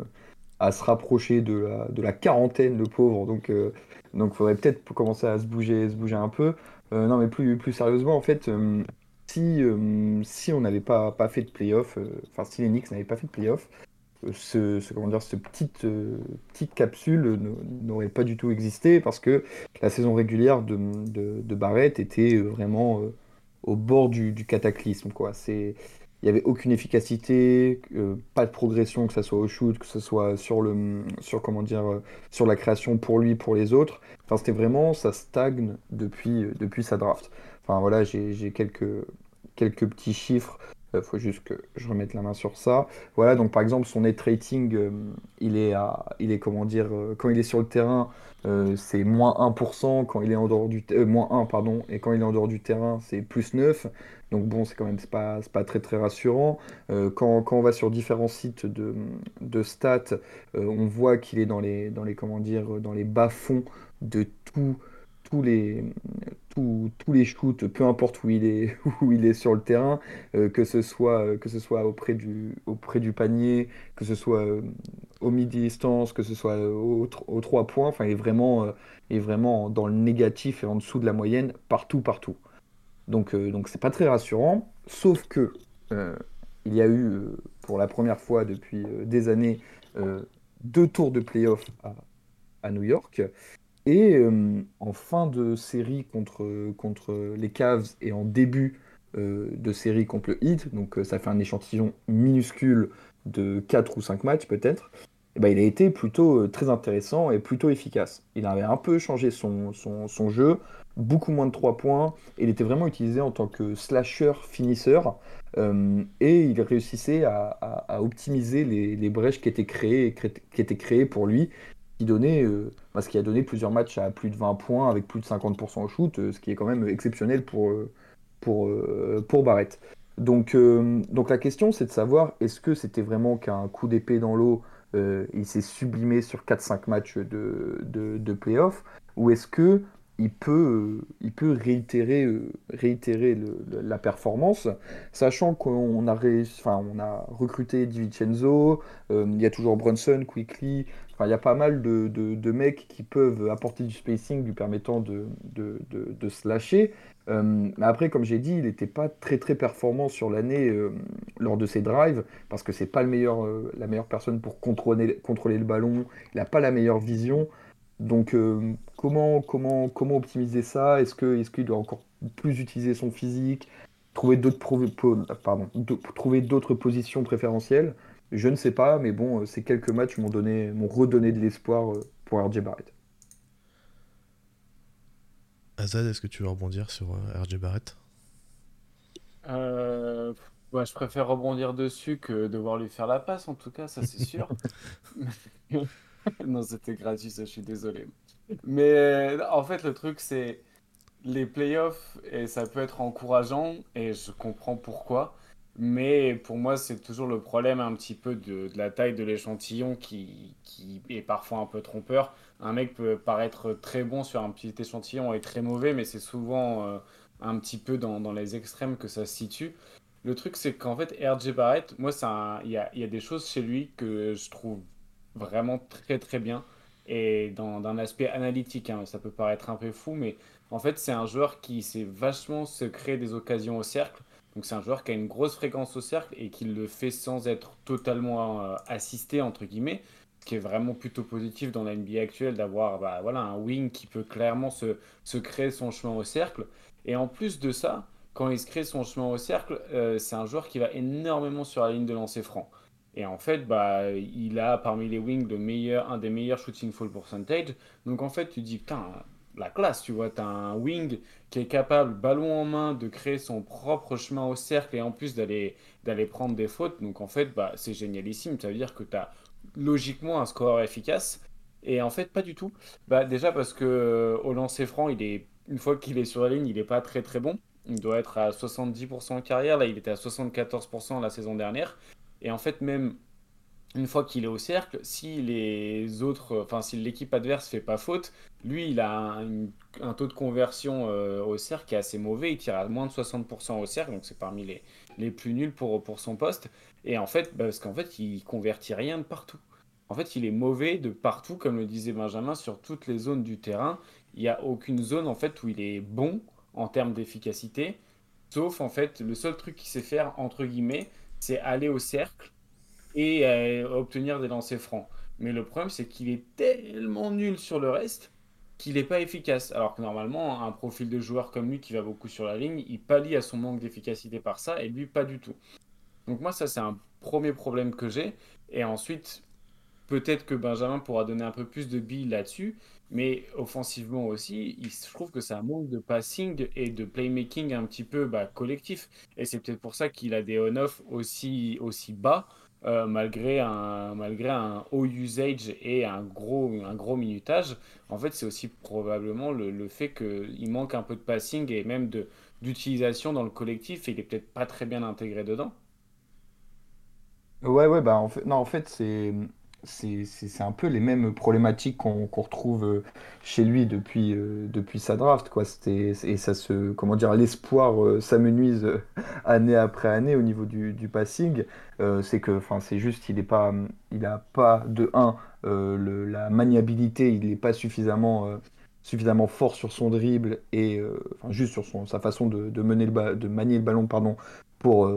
à se rapprocher de la, quarantaine, le pauvre. Donc, euh, donc, faudrait peut-être commencer à se bouger, se bouger un peu. Euh, non, mais plus, plus sérieusement, en fait, euh, si, euh, si on n'avait pas, pas fait de playoff, euh, enfin, si les Knicks n'avaient pas fait de playoff, euh, ce, ce, comment dire, ce petite, euh, petite capsule n'aurait pas du tout existé parce que la saison régulière de, de, Barrett était euh, vraiment euh, au bord du, du cataclysme, quoi. C'est, il n'y avait aucune efficacité, euh, pas de progression, que ce soit au shoot, que ce soit sur le, sur comment dire, euh, sur la création pour lui, pour les autres. Enfin, c'était vraiment, ça stagne depuis, euh, depuis sa draft. Enfin, voilà, j'ai, quelques, quelques petits chiffres. Il faut juste que je remette la main sur ça. Voilà, donc par exemple, son net rating, il est à, il est comment dire, quand il est sur le terrain, euh, c'est moins 1%, quand il est en dehors du, euh, moins 1, pardon, et quand il est en dehors du terrain, c'est plus 9. Donc bon, c'est quand même pas, pas très très rassurant. Euh, quand, quand on va sur différents sites de, de stats, on voit qu'il est dans les, dans les, comment dire, dans les bas-fonds de tout, tous les, tous, tous les shoots, peu importe où il est, *laughs* où il est sur le terrain, euh, que ce soit, euh, que ce soit auprès du, auprès du panier, que ce soit euh, au midi-distance, que ce soit euh, au, tr- aux trois points, enfin, est vraiment, est vraiment dans le négatif et en dessous de la moyenne, partout, partout. Donc, donc c'est pas très rassurant, sauf que il y a eu, pour la première fois depuis des années, deux tours de playoff à, à New York. Et en fin de série contre, contre les Cavs et en début de série contre le Heat, donc ça fait un échantillon minuscule de 4 ou 5 matchs peut-être, eh ben, il a été plutôt très intéressant et plutôt efficace. Il avait un peu changé son, son, jeu, beaucoup moins de 3 points, il était vraiment utilisé en tant que slasher finisseur, et il réussissait à, à- à optimiser les, les brèches qui étaient créées, qui étaient créées pour lui qui donnait, euh, bah, ce qui a donné plusieurs matchs à plus de 20 points avec plus de 50% au shoot, euh, ce qui est quand même exceptionnel pour, euh, pour, euh, pour Barrett. Donc, donc la question c'est de savoir est-ce que c'était vraiment qu'un coup d'épée dans l'eau, il s'est sublimé sur 4-5 matchs de, de, de playoff, ou est-ce que il peut, il peut réitérer, réitérer la performance, sachant qu'on a, enfin, on a recruté DiVincenzo, euh, il y a toujours Brunson, Quickly, Il y a pas mal de, mecs qui peuvent apporter du spacing lui permettant de, se lâcher. Euh, mais après, comme j'ai dit, il n'était pas très très performant sur l'année euh, lors de ses drives parce que c'est pas euh, la meilleure personne pour contrôler, le ballon. Il n'a pas la meilleure vision. Donc, comment, comment, comment optimiser ça? Est-ce qu'il doit encore plus utiliser son physique, trouver d'autres positions préférentielles? Je ne sais pas, mais bon, euh, ces quelques matchs m'ont donné, m'ont redonné de l'espoir euh, pour RJ Barrett. Azad, est-ce que tu veux rebondir sur RJ Barrett? Euh, bah, je préfère rebondir dessus que devoir lui faire la passe, en tout cas, ça c'est sûr. *laughs* *laughs* Non, c'était gratuit, ça, je suis désolé. Mais euh, en fait, le truc, c'est les playoffs, et ça peut être encourageant, et je comprends pourquoi. Mais pour moi, c'est toujours le problème un petit peu de, la taille de l'échantillon qui, est parfois un peu trompeur. Un mec peut paraître très bon sur un petit échantillon et très mauvais, mais c'est souvent euh, un petit peu dans, dans les extrêmes que ça se situe. Le truc, c'est qu'en fait, RJ Barrett, moi, il y a, y a des choses chez lui que je trouve vraiment très très bien. Et dans, d'un aspect analytique, hein, ça peut paraître un peu fou, mais en fait, c'est un joueur qui sait vachement se créer des occasions au cercle. Donc, c'est un joueur qui a une grosse fréquence au cercle et qui le fait sans être totalement euh, assisté, entre guillemets. Ce qui est vraiment plutôt positif dans la NBA actuelle d'avoir bah, voilà, un wing qui peut clairement se, créer son chemin au cercle. Et en plus de ça, quand il se crée son chemin au cercle, euh, c'est un joueur qui va énormément sur la ligne de lancer franc. Et en fait, bah, il a parmi les wings un des meilleurs shooting fall percentage. Donc en fait, tu dis, putain, la classe, tu vois, tu as un wing qui est capable, ballon en main, de créer son propre chemin au cercle et en plus d'aller prendre des fautes. Donc en fait, bah, c'est génialissime. Ça veut dire que tu as logiquement un score efficace. Et en fait, pas du tout. Bah, déjà parce que euh, au lancer franc, il est, une fois qu'il est sur la ligne, il n'est pas très très bon. Il doit être à 70% en carrière. Là, il était à 74% la saison dernière. Et en fait, même une fois qu'il est au cercle, si les autres, enfin si l'équipe adverse fait pas faute, lui il a un, taux de conversion euh, au cercle qui est assez mauvais, il tire à moins de 60% au cercle, donc c'est parmi les, les plus nuls pour, pour son poste. Et en fait, parce qu'en fait il convertit rien de partout. En fait, il est mauvais de partout, comme le disait Benjamin, sur toutes les zones du terrain. Il n'y a aucune zone en fait où il est bon en termes d'efficacité, sauf en fait le seul truc qu'il sait faire entre guillemets, c'est aller au cercle et obtenir des lancers francs. Mais le problème, c'est qu'il est tellement nul sur le reste qu'il n'est pas efficace. Alors que normalement, un profil de joueur comme lui qui va beaucoup sur la ligne, il pallie à son manque d'efficacité par ça, et lui, pas du tout. Donc moi, ça, c'est un premier problème que j'ai. Et ensuite, peut-être que Benjamin pourra donner un peu plus de billes là-dessus, mais offensivement aussi, il- je trouve que un manque de passing et de playmaking un petit peu bah, collectif. Et c'est peut-être pour ça qu'il a des on-off aussi, aussi bas euh, malgré un, malgré un haut usage et un gros, un gros minutage, en fait, c'est aussi probablement le, le fait qu'il manque un peu de passing et même de, d'utilisation dans le collectif et il est peut-être pas très bien intégré dedans. Ouais, ouais, bah non, en fait, c'est c'est un peu les mêmes problématiques qu'on retrouve euh, chez lui depuis, euh, depuis sa draft, quoi. Et ça se, comment dire, l'espoir euh, s'amenuise année après année au niveau du, du passing. C'est que, enfin, c'est juste, il est pas, pas de un euh, le- la maniabilité, il n'est pas suffisamment, suffisamment fort sur son dribble et, juste sur son, sa façon de, de mener le de manier le ballon, pardon, pour,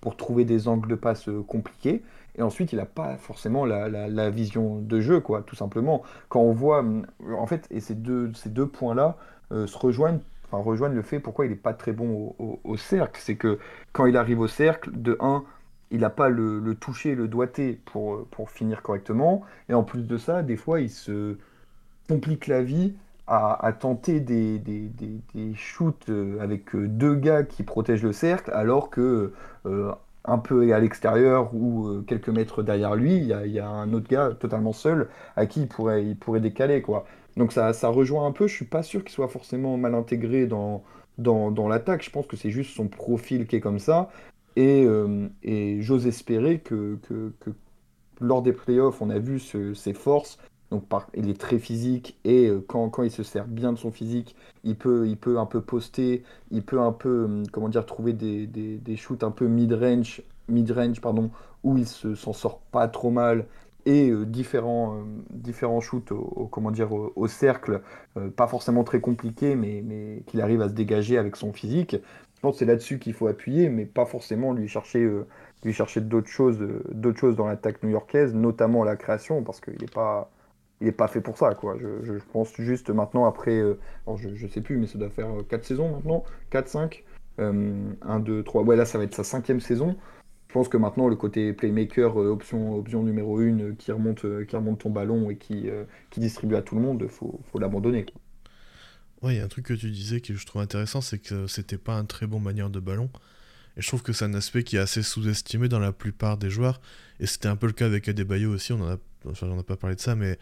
pour trouver des angles de passe compliqués. Et ensuite, il n'a pas forcément la, la- vision de jeu, quoi, tout simplement. Quand on voit, hum, en fait, et ces deux, ces deux points-là euh, se rejoignent, enfin, rejoignent le fait pourquoi il n'est pas très bon au, cercle. C'est que quand il arrive au cercle, de un, il n'a pas le, toucher, le doigté pour, euh, pour finir correctement. Et en plus de ça, des fois, il se complique la vie à, à tenter des, des, des- des shoots euh, avec euh, deux gars qui protègent le cercle, alors que euh, un peu à l'extérieur ou euh, quelques mètres derrière lui, il y a, un autre gars totalement seul à qui il pourrait, il pourrait décaler, quoi. Donc ça, ça rejoint un peu, je suis pas sûr qu'il soit forcément mal intégré dans, dans, dans l'attaque, je pense que c'est juste son profil qui est comme ça, et, euh, et j'ose espérer que, que, que lors des playoffs, on a vu ce- ses forces. Donc, il est très physique et euh, quand, quand il se sert bien de son physique, il peut, il peut un peu poster, il peut un peu, hum, comment dire, trouver des, des, des shoots un peu mid-range, mid-range, pardon, où il se, s'en sort pas trop mal et euh, différents, euh, différents shoots au, comment dire, au, cercle, euh, pas forcément très compliqués, mais, mais qu'il arrive à se dégager avec son physique. Je c'est là-dessus qu'il faut appuyer, mais pas forcément lui chercher. lui chercher d'autres choses, d'autres choses dans l'attaque new-yorkaise, notamment la création, parce qu'il n'est pas, il est pas fait pour ça, quoi. Je, pense juste maintenant, après, euh, je, je sais plus, mais ça doit faire euh, 4 saisons maintenant, 4 5 euh, 1, 2, 3, ouais, là, ça va être sa cinquième saison. Je pense que maintenant, le côté playmaker, euh, option, option numéro 1, qui remonte, euh, qui remonte ton ballon et qui, euh, qui distribue à tout le monde, faut, faut l'abandonner. Ouais, il y a un truc que tu disais que je trouve intéressant, c'est que c'était pas un très bon manière de ballon. Et je trouve que c'est un aspect qui est assez sous-estimé dans la plupart des joueurs. Et c'était un peu le cas avec Adebayo aussi, on en a, enfin, ai pas parlé de ça, mais,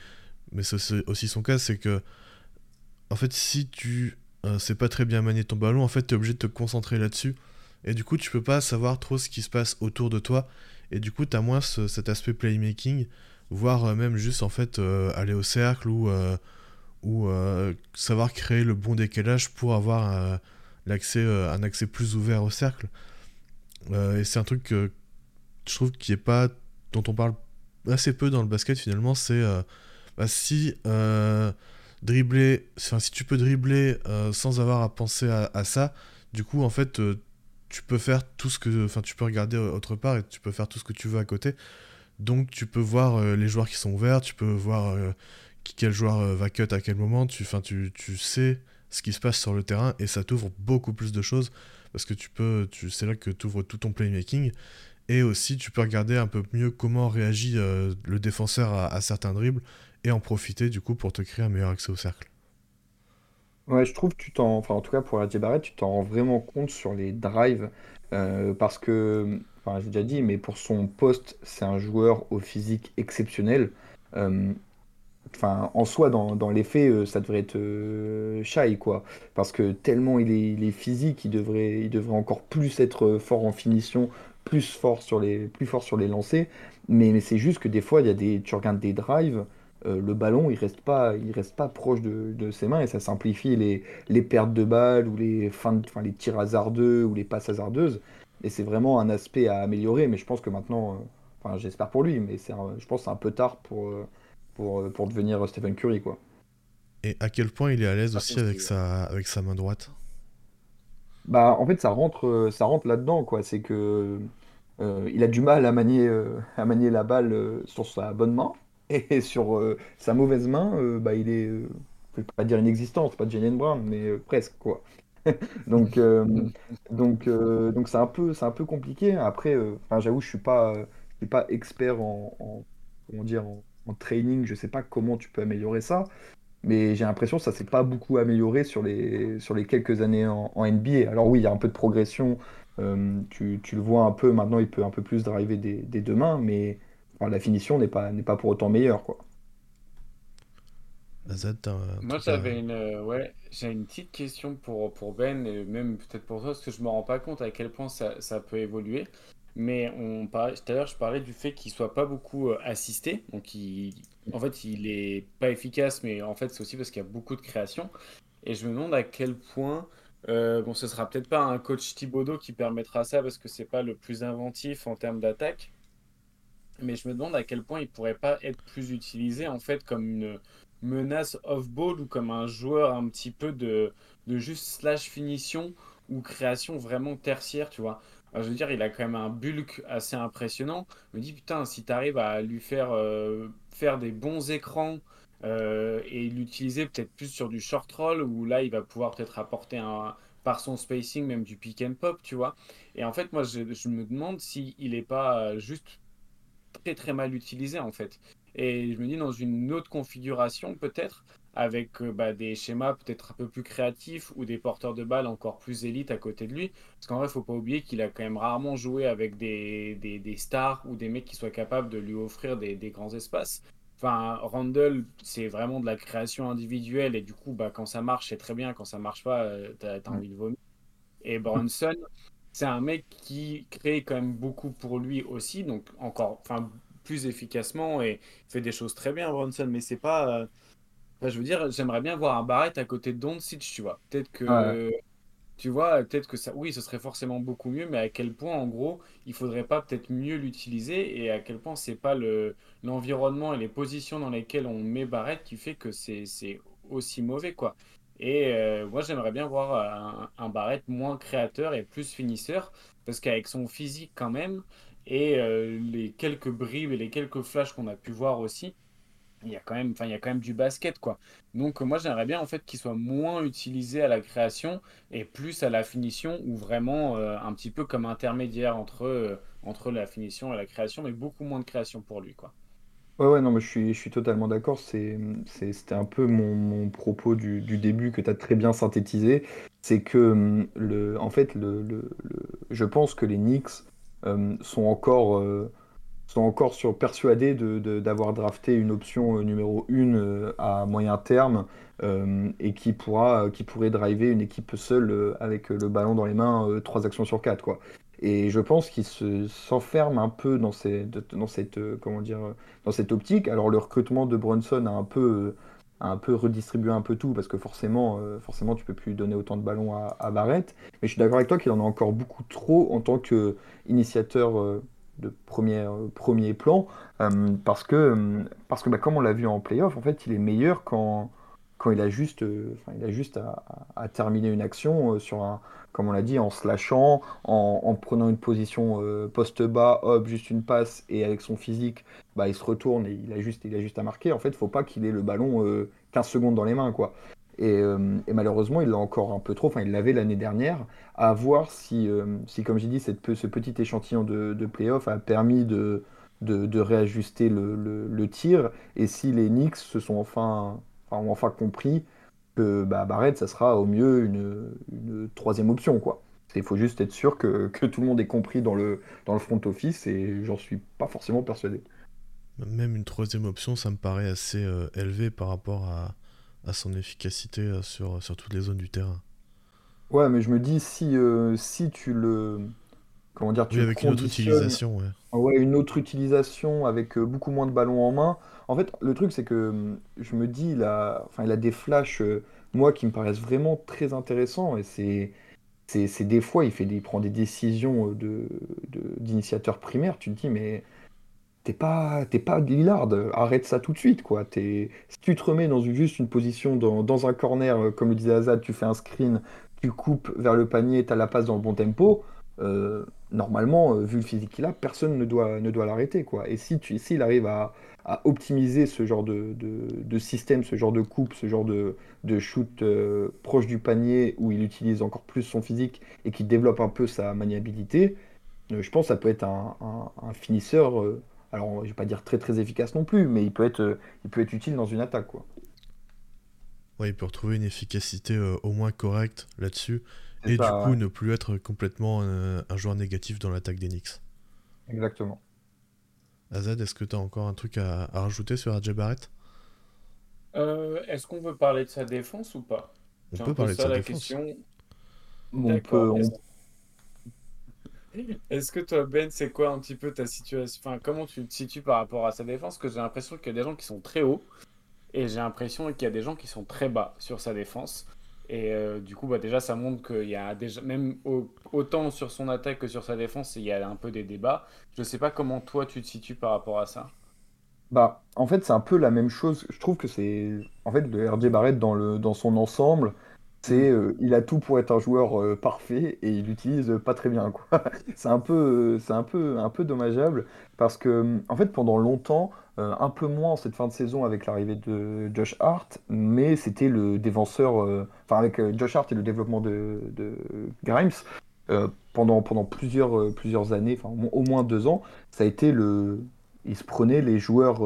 mais c'est aussi son cas, c'est que, en fait, si tu euh, sais pas très bien manier ton ballon, en fait, tu es obligé de te concentrer là-dessus. Et du coup, tu peux pas savoir trop ce qui se passe autour de toi. Et du coup, tu as moins cet aspect playmaking, voire euh, même juste, en fait, euh, aller au cercle ou, ou savoir créer le bon décalage pour avoir l'accès, un accès plus ouvert au cercle. et c'est un truc que je trouve qui est pas dont on parle assez peu dans le basket finalement, c'est euh, bah, si euh, dribbler, si tu peux dribbler euh, sans avoir à penser à, ça, du coup en fait tu peux faire tout ce que, enfin tu peux regarder autre part et tu peux faire tout ce que tu veux à côté. Donc tu peux voir les joueurs qui sont ouverts, tu peux voir quel joueur va cut à quel moment, tu, tu, tu sais ce qui se passe sur le terrain et ça t'ouvre beaucoup plus de choses parce que tu peux, tu, c'est là que tu ouvres tout ton playmaking et aussi, tu peux regarder un peu mieux comment réagit euh, le défenseur à, certains dribbles et en profiter du coup pour te créer un meilleur accès au cercle. Ouais, je trouve que tu t'en, enfin en tout cas pour RJ Barrett, tu t'en rends vraiment compte sur les drives euh, parce que, enfin j'ai déjà dit, mais pour son poste, c'est un joueur au physique exceptionnel. Euh, enfin, en soi, dans, dans les faits, ça devrait être shy, quoi. Parce que tellement il est, il est physique, il devrait, il devrait encore plus être fort en finition, plus fort sur les, plus fort sur les lancers. Mais, c'est juste que des fois, il y a des, tu regardes des drives, euh, le ballon, il reste pas, il reste pas proche de, ses mains et ça simplifie les, les pertes de balles ou les, fins enfin, les tirs hasardeux ou les passes hasardeuses. Et c'est vraiment un aspect à améliorer. Mais je pense que maintenant, euh, enfin, j'espère pour lui, mais c'est je pense que c'est un peu tard pour, euh, pour, pour devenir Stephen Curry. Quoi. Et à quel point il est à l'aise aussi avec sa, avec sa main droite? Bah, en fait, ça rentre, ça rentre là-dedans, quoi. C'est que euh, il a du mal à manier, euh, à manier la balle sur sa bonne main et sur sa mauvaise main, bah, il est, je vais pas dire inexistant, c'est pas Jalen Brown, mais presque, quoi. *laughs* Donc, donc, c'est un peu, c'est un peu compliqué. Après, j'avoue, je suis pas, suis pas expert en, en- comment dire, en, en training. Je sais pas comment tu peux améliorer ça. Mais j'ai l'impression que ça s'est pas beaucoup amélioré sur les, sur les quelques années en, NBA. Alors oui, il y a un peu de progression. Euh, tu, tu, le vois un peu, maintenant il peut un peu plus driver des, des deux mains, mais la finition n'est pas, n'est pas pour autant meilleure. Quoi. Moi j'avais une, euh, ouais, j'ai une petite question pour, pour Ben, et même peut-être pour toi, parce que je me rends pas compte à quel point ça, ça peut évoluer. Mais on parlait, tout à l'heure, je parlais du fait qu'il soit pas beaucoup euh, assisté. Donc, il, en fait, il est pas efficace, mais en fait, c'est aussi parce qu'il y a beaucoup de création. Et je me demande à quel point, euh, bon, ce sera peut-être pas un coach Thibodeau qui permettra ça parce que c'est pas le plus inventif en termes d'attaque. Mais je me demande à quel point il pourrait pas être plus utilisé en fait comme une menace off-ball ou comme un joueur un petit peu de, de juste slash finition ou création vraiment tertiaire, tu vois je veux dire, il a quand même un bulk assez impressionnant. Je me dis, putain, si tu arrives à lui faire euh, faire des bons écrans euh, et l'utiliser peut-être plus sur du short roll, où là, il va pouvoir peut-être apporter un, par son spacing même du pick and pop, tu vois. Et en fait, moi, je, me demande s'il n'est pas juste très très mal utilisé, en fait. Et je me dis, dans une autre configuration, peut-être, avec euh, bah, des schémas peut-être un peu plus créatifs ou des porteurs de balles encore plus élites à côté de lui. Parce qu'en vrai, il faut pas oublier qu'il a quand même rarement joué avec des, des, des, stars ou des mecs qui soient capables de lui offrir des, des grands espaces. Enfin, Randall, c'est vraiment de la création individuelle et du coup, bah, quand ça marche, c'est très bien. Quand ça marche pas, euh, tu as, envie de vomir. Et Bronson, c'est un mec qui crée quand même beaucoup pour lui aussi, donc encore, enfin, plus efficacement et fait des choses très bien, Bronson, mais c'est pas. Euh, je veux dire, j'aimerais bien voir un Barrett à côté de Doncic, tu vois. Peut-être que, tu vois, peut-être que ça, oui, ce serait forcément beaucoup mieux, mais à quel point, en gros, il faudrait pas peut-être mieux l'utiliser et à quel point c'est pas le l'environnement et les positions dans lesquelles on met Barrett qui fait que c'est aussi mauvais, quoi. Et euh, moi, j'aimerais bien voir un, Barrett moins créateur et plus finisseur, parce qu'avec son physique quand même et euh, les quelques bribes et les quelques flashs qu'on a pu voir aussi il y a quand même, enfin, il y a quand même du basket, quoi. Donc, moi, j'aimerais bien, en fait, qu'il soit moins utilisé à la création et plus à la finition, ou vraiment euh, un petit peu comme intermédiaire entre, euh, entre la finition et la création, mais beaucoup moins de création pour lui, quoi. Ouais, ouais, non, mais je suis, je suis totalement d'accord. C'est, c'était un peu mon, propos du, début que tu as très bien synthétisé. C'est que, hum, le, en fait, le, je pense que les Knicks euh, sont encore, euh, sont encore sur, persuadés de, d'avoir drafté une option euh, numéro une euh, à moyen terme euh, et qui pourra, qui pourrait driver une équipe seule euh, avec le ballon dans les mains, euh, trois actions sur quatre, quoi. Et je pense qu'ils se, s'enferment un peu dans, dans cette, euh, comment dire, euh, dans cette optique. Alors le recrutement de Brunson a un peu, euh, un peu redistribué un peu tout parce que forcément, forcément tu peux plus donner autant de ballons à, Barrett. Mais je suis d'accord avec toi qu'il en a encore beaucoup trop en tant qu'initiateur de premier, premier plan parce que, parce que bah, comme on l'a vu en playoff, en fait, il est meilleur quand, quand il a juste, euh, il a juste à, terminer une action euh, sur un, comme on l'a dit, en slashant, en, en prenant une position euh, poste bas, hop, juste une passe et avec son physique bah, il se retourne et il a juste, il a juste à marquer. En fait, faut pas qu'il ait le ballon euh, 15 secondes dans les mains, quoi. Et, euh, malheureusement, il l'a encore un peu trop. Enfin, il l'avait l'année dernière. À voir si, euh, si comme j'ai dit, cette, ce petit échantillon de, de playoff a permis de, réajuster le, tir et si les Knicks se sont enfin, ont enfin compris que bah, Barrett, ça sera au mieux une, une troisième option, quoi. Il faut juste être sûr que, *laughs* que tout le monde ait compris dans le, dans le front office et j'en suis pas forcément persuadé. Même une troisième option, ça me paraît assez euh, élevé par rapport à, à son efficacité euh, sur, sur toutes les zones du terrain. Ouais, mais je me dis, si, euh, si tu le, comment dire, tu Oui, avec une autre utilisation, ouais. ouais, une autre utilisation avec euh, beaucoup moins de ballons en main. En fait, le truc, c'est que hum, je me dis, il a, enfin, il a des flashs, euh, moi, qui me paraissent vraiment très intéressants. Et c'est, c'est, des fois, il fait des, il prend des décisions euh, de, de- d'initiateur primaire. Tu te dis, mais T'es pas, t'es pas Lillard, arrête ça tout de suite, quoi. Si tu te remets dans une- juste une position dans, dans un corner, comme le disait Azad, tu fais un screen, tu coupes vers le panier, t'as la passe dans le bon tempo, euh, normalement, euh, vu le physique qu'il a, personne ne doit, ne doit l'arrêter, quoi. Et si s'il arrive à, optimiser ce genre de, système, ce genre de coupe, ce genre de, shoot euh, proche du panier, où il utilise encore plus son physique et qui développe un peu sa maniabilité, je pense que ça peut être un, finisseur. alors, je vais pas dire très très efficace non plus, mais il peut être, il peut être utile dans une attaque, quoi. Il peut retrouver une efficacité au moins correcte là-dessus. Et du coup, ouais. ne plus être complètement euh, un joueur négatif dans l'attaque des Knicks. Exactement. Azad, est-ce que tu as encore un truc à, à rajouter sur AJ Barrett? Euh, est-ce qu'on veut parler de sa défense ou pas? On peut peu parler de ça sa la défense. question. On peut, D'accord. on- Est-ce est-ce que toi, Ben, c'est quoi un petit peu ta situation? Enfin, comment tu te situes par rapport à sa défense? Parce que j'ai l'impression qu'il y a des gens qui sont très hauts et j'ai l'impression qu'il y a des gens qui sont très bas sur sa défense. Et euh, du coup, bah, déjà, ça montre qu'il y a déjà, même au- autant sur son attaque que sur sa défense, il y a un peu des débats. Je sais pas comment toi tu te situes par rapport à ça. Bah, en fait, c'est un peu la même chose. Je trouve que c'est, en fait, le RJ Barrett dans le, dans son ensemble, c'est, euh, il a tout pour être un joueur euh, parfait et il l'utilise pas très bien, quoi. *laughs* C'est un peu, euh, c'est un peu, un peu dommageable parce que, en fait, pendant longtemps, un peu moins cette fin de saison avec l'arrivée de Josh Hart, mais c'était le défenseur, enfin avec Josh Hart et le développement de, Grimes, pendant, pendant plusieurs, plusieurs années, enfin au moins deux ans, ça a été le, il se prenait les joueurs,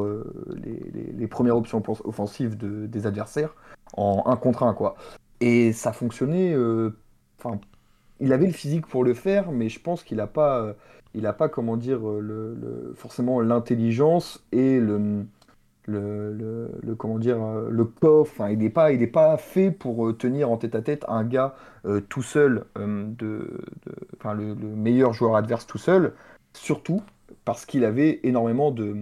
les, les- les premières options offen- offensives de- des adversaires en un contre un, quoi. Et ça fonctionnait. euh, Enfin, il avait le physique pour le faire, mais je pense qu'il n'a pas, euh, il a pas, comment dire, euh, forcément l'intelligence et le, le, le- comment dire, le il n'est pas, il pas fait pour tenir en tête-à-tête un gars tout seul, de, le meilleur joueur adverse tout seul, surtout parce qu'il avait énormément de,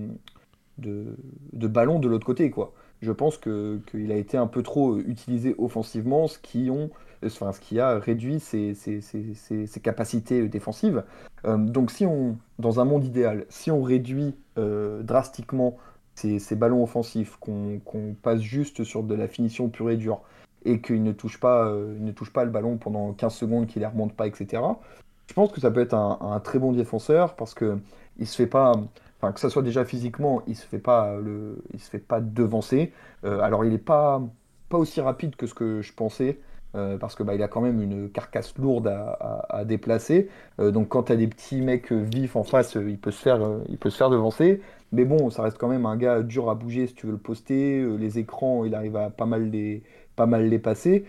de, de ballons de l'autre côté, quoi. Je pense qu'il a été un peu trop utilisé offensivement, ce qui, ont, enfin, ce qui a réduit ses, ses- ses- ses- capacités défensives. Euh, donc si on, dans un monde idéal, si on réduit euh, drastiquement ces, ballons offensifs, qu'on passe juste sur de la finition pure et dure, et qu'il ne touche pas, euh, ne touche pas le ballon pendant 15 secondes, qu'il ne remonte pas, etc., je pense que ça peut être un, un très bon défenseur parce que il se fait pas, enfin que ça soit déjà physiquement, il se fait pas le, il se fait pas devancer. Euh, alors il est pas pas aussi rapide que ce que je pensais. euh, parce que bah, il a quand même une carcasse lourde à, déplacer. Euh, donc quand tu as des petits mecs vifs en face, il, peut se faire, il peut se faire devancer. Mais bon, ça reste quand même un gars dur à bouger si tu veux le poster. les écrans, il arrive à pas mal les, pas mal les passer.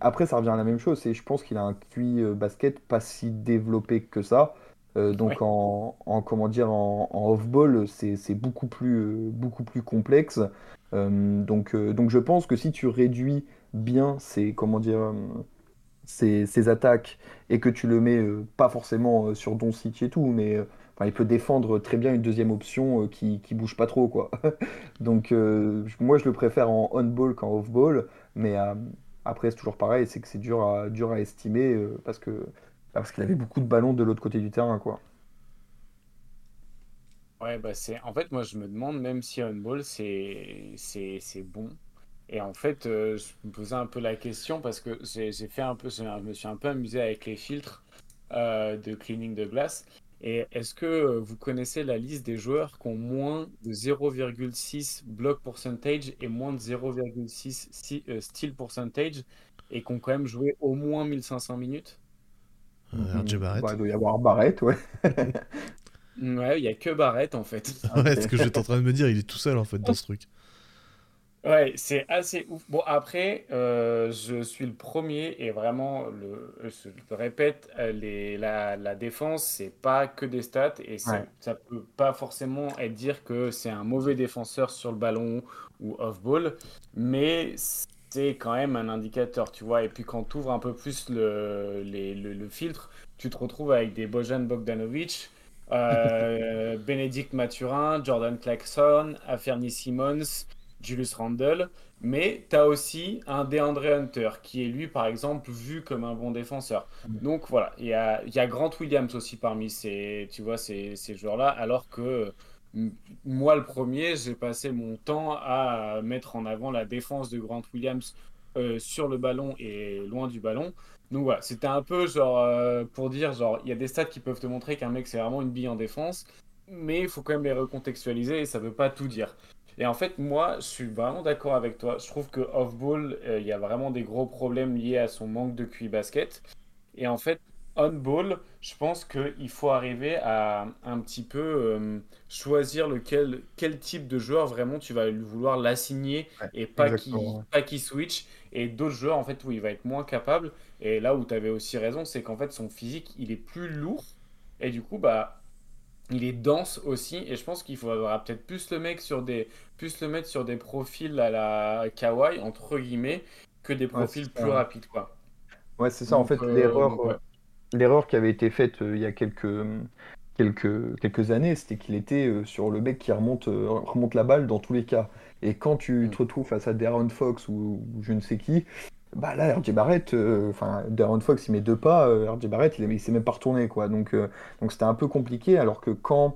après, ça revient à la même chose. Et je pense qu'il a un QI basket pas si développé que ça. Donc en, comment dire en, off-ball, c'est beaucoup plus, beaucoup plus complexe. donc, donc je pense que si tu réduis bien ses, comment dire, ses, attaques et que tu le mets pas forcément sur Don City et tout, mais il peut défendre très bien une deuxième option qui, qui bouge pas trop quoi. *laughs* donc moi je le préfère en on-ball qu'en off-ball. Mais euh, après, c'est toujours pareil, c'est que c'est dur à, dur à estimer euh, parce que parce qu'il avait beaucoup de ballons de l'autre côté du terrain, quoi. Ouais, bah c'est. En fait, moi, je me demande même si on-ball, c'est c'est bon. Et en fait, euh, je me posais un peu la question parce que j'ai fait un peu, je me suis un peu amusé avec les filtres de cleaning de glace. Et est-ce que euh, vous connaissez la liste des joueurs qui ont moins de 0,6 block percentage et moins de 0,6 euh, steal percentage et qui ont quand même joué au moins 1500 minutes? euh, RJ Barrett. Bah, il doit y avoir Barrett, ouais. *laughs* ouais, il n'y a que Barrett en fait. *laughs* ouais, ce que j'étais en train de me dire, il est tout seul en fait dans ce truc. Ouais, c'est assez ouf. Bon, après, euh, je suis le premier et vraiment, le, je le répète, euh, les, la, la défense, c'est pas que des stats et ça, ça peut pas forcément être dire que c'est un mauvais défenseur sur le ballon ou off-ball, mais c'est quand même un indicateur, tu vois. Et puis quand tu ouvres un peu plus le, le, filtre, tu te retrouves avec des Bojan Bogdanovic, euh, *laughs* Bénédicte Mathurin, Jordan Clarkson, Aferni Simmons. Julius Randle, mais tu as aussi un DeAndre Hunter qui est lui, par exemple, vu comme un bon défenseur. Mm. Donc voilà, il y a, y a, Grant Williams aussi parmi ces, tu vois, ces, ces joueurs-là, alors que moi, le premier, j'ai passé mon temps à mettre en avant la défense de Grant Williams euh, sur le ballon et loin du ballon. Donc voilà, c'était un peu genre euh, pour dire, genre, il y a des stats qui peuvent te montrer qu'un mec c'est vraiment une bille en défense, mais il faut quand même les recontextualiser et ça veut pas tout dire. Et en fait, moi, je suis vraiment d'accord avec toi. Je trouve que off-ball, euh, il y a vraiment des gros problèmes liés à son manque de QI basket. Et en fait, on-ball, je pense qu'il faut arriver à un petit peu euh, choisir lequel, quel type de joueur vraiment tu vas vouloir l'assigner et pas qu'il switch. Et d'autres joueurs, en fait, où il va être moins capable. Et là où tu avais aussi raison, c'est qu'en fait, son physique, il est plus lourd. Et du coup, bah, il est dense aussi et je pense qu'il faudra peut-être plus le mec sur des plus le mettre sur des profils à la kawaii entre guillemets que des profils plus rapides quoi. Ouais, c'est ça en fait euh, l'erreur l'erreur qui avait été faite euh, il y a quelques quelques quelques années, c'était qu'il était sur le mec qui remonte remonte la balle dans tous les cas. Et quand tu mm. te retrouves face à Darren Fox ou, je ne sais qui, bah là, RJ Barrett, euh, enfin, Darren Fox, il met deux pas, euh, RJ Barrett, il, il s'est même pas retourné, quoi. Donc, euh, donc c'était un peu compliqué, alors que quand,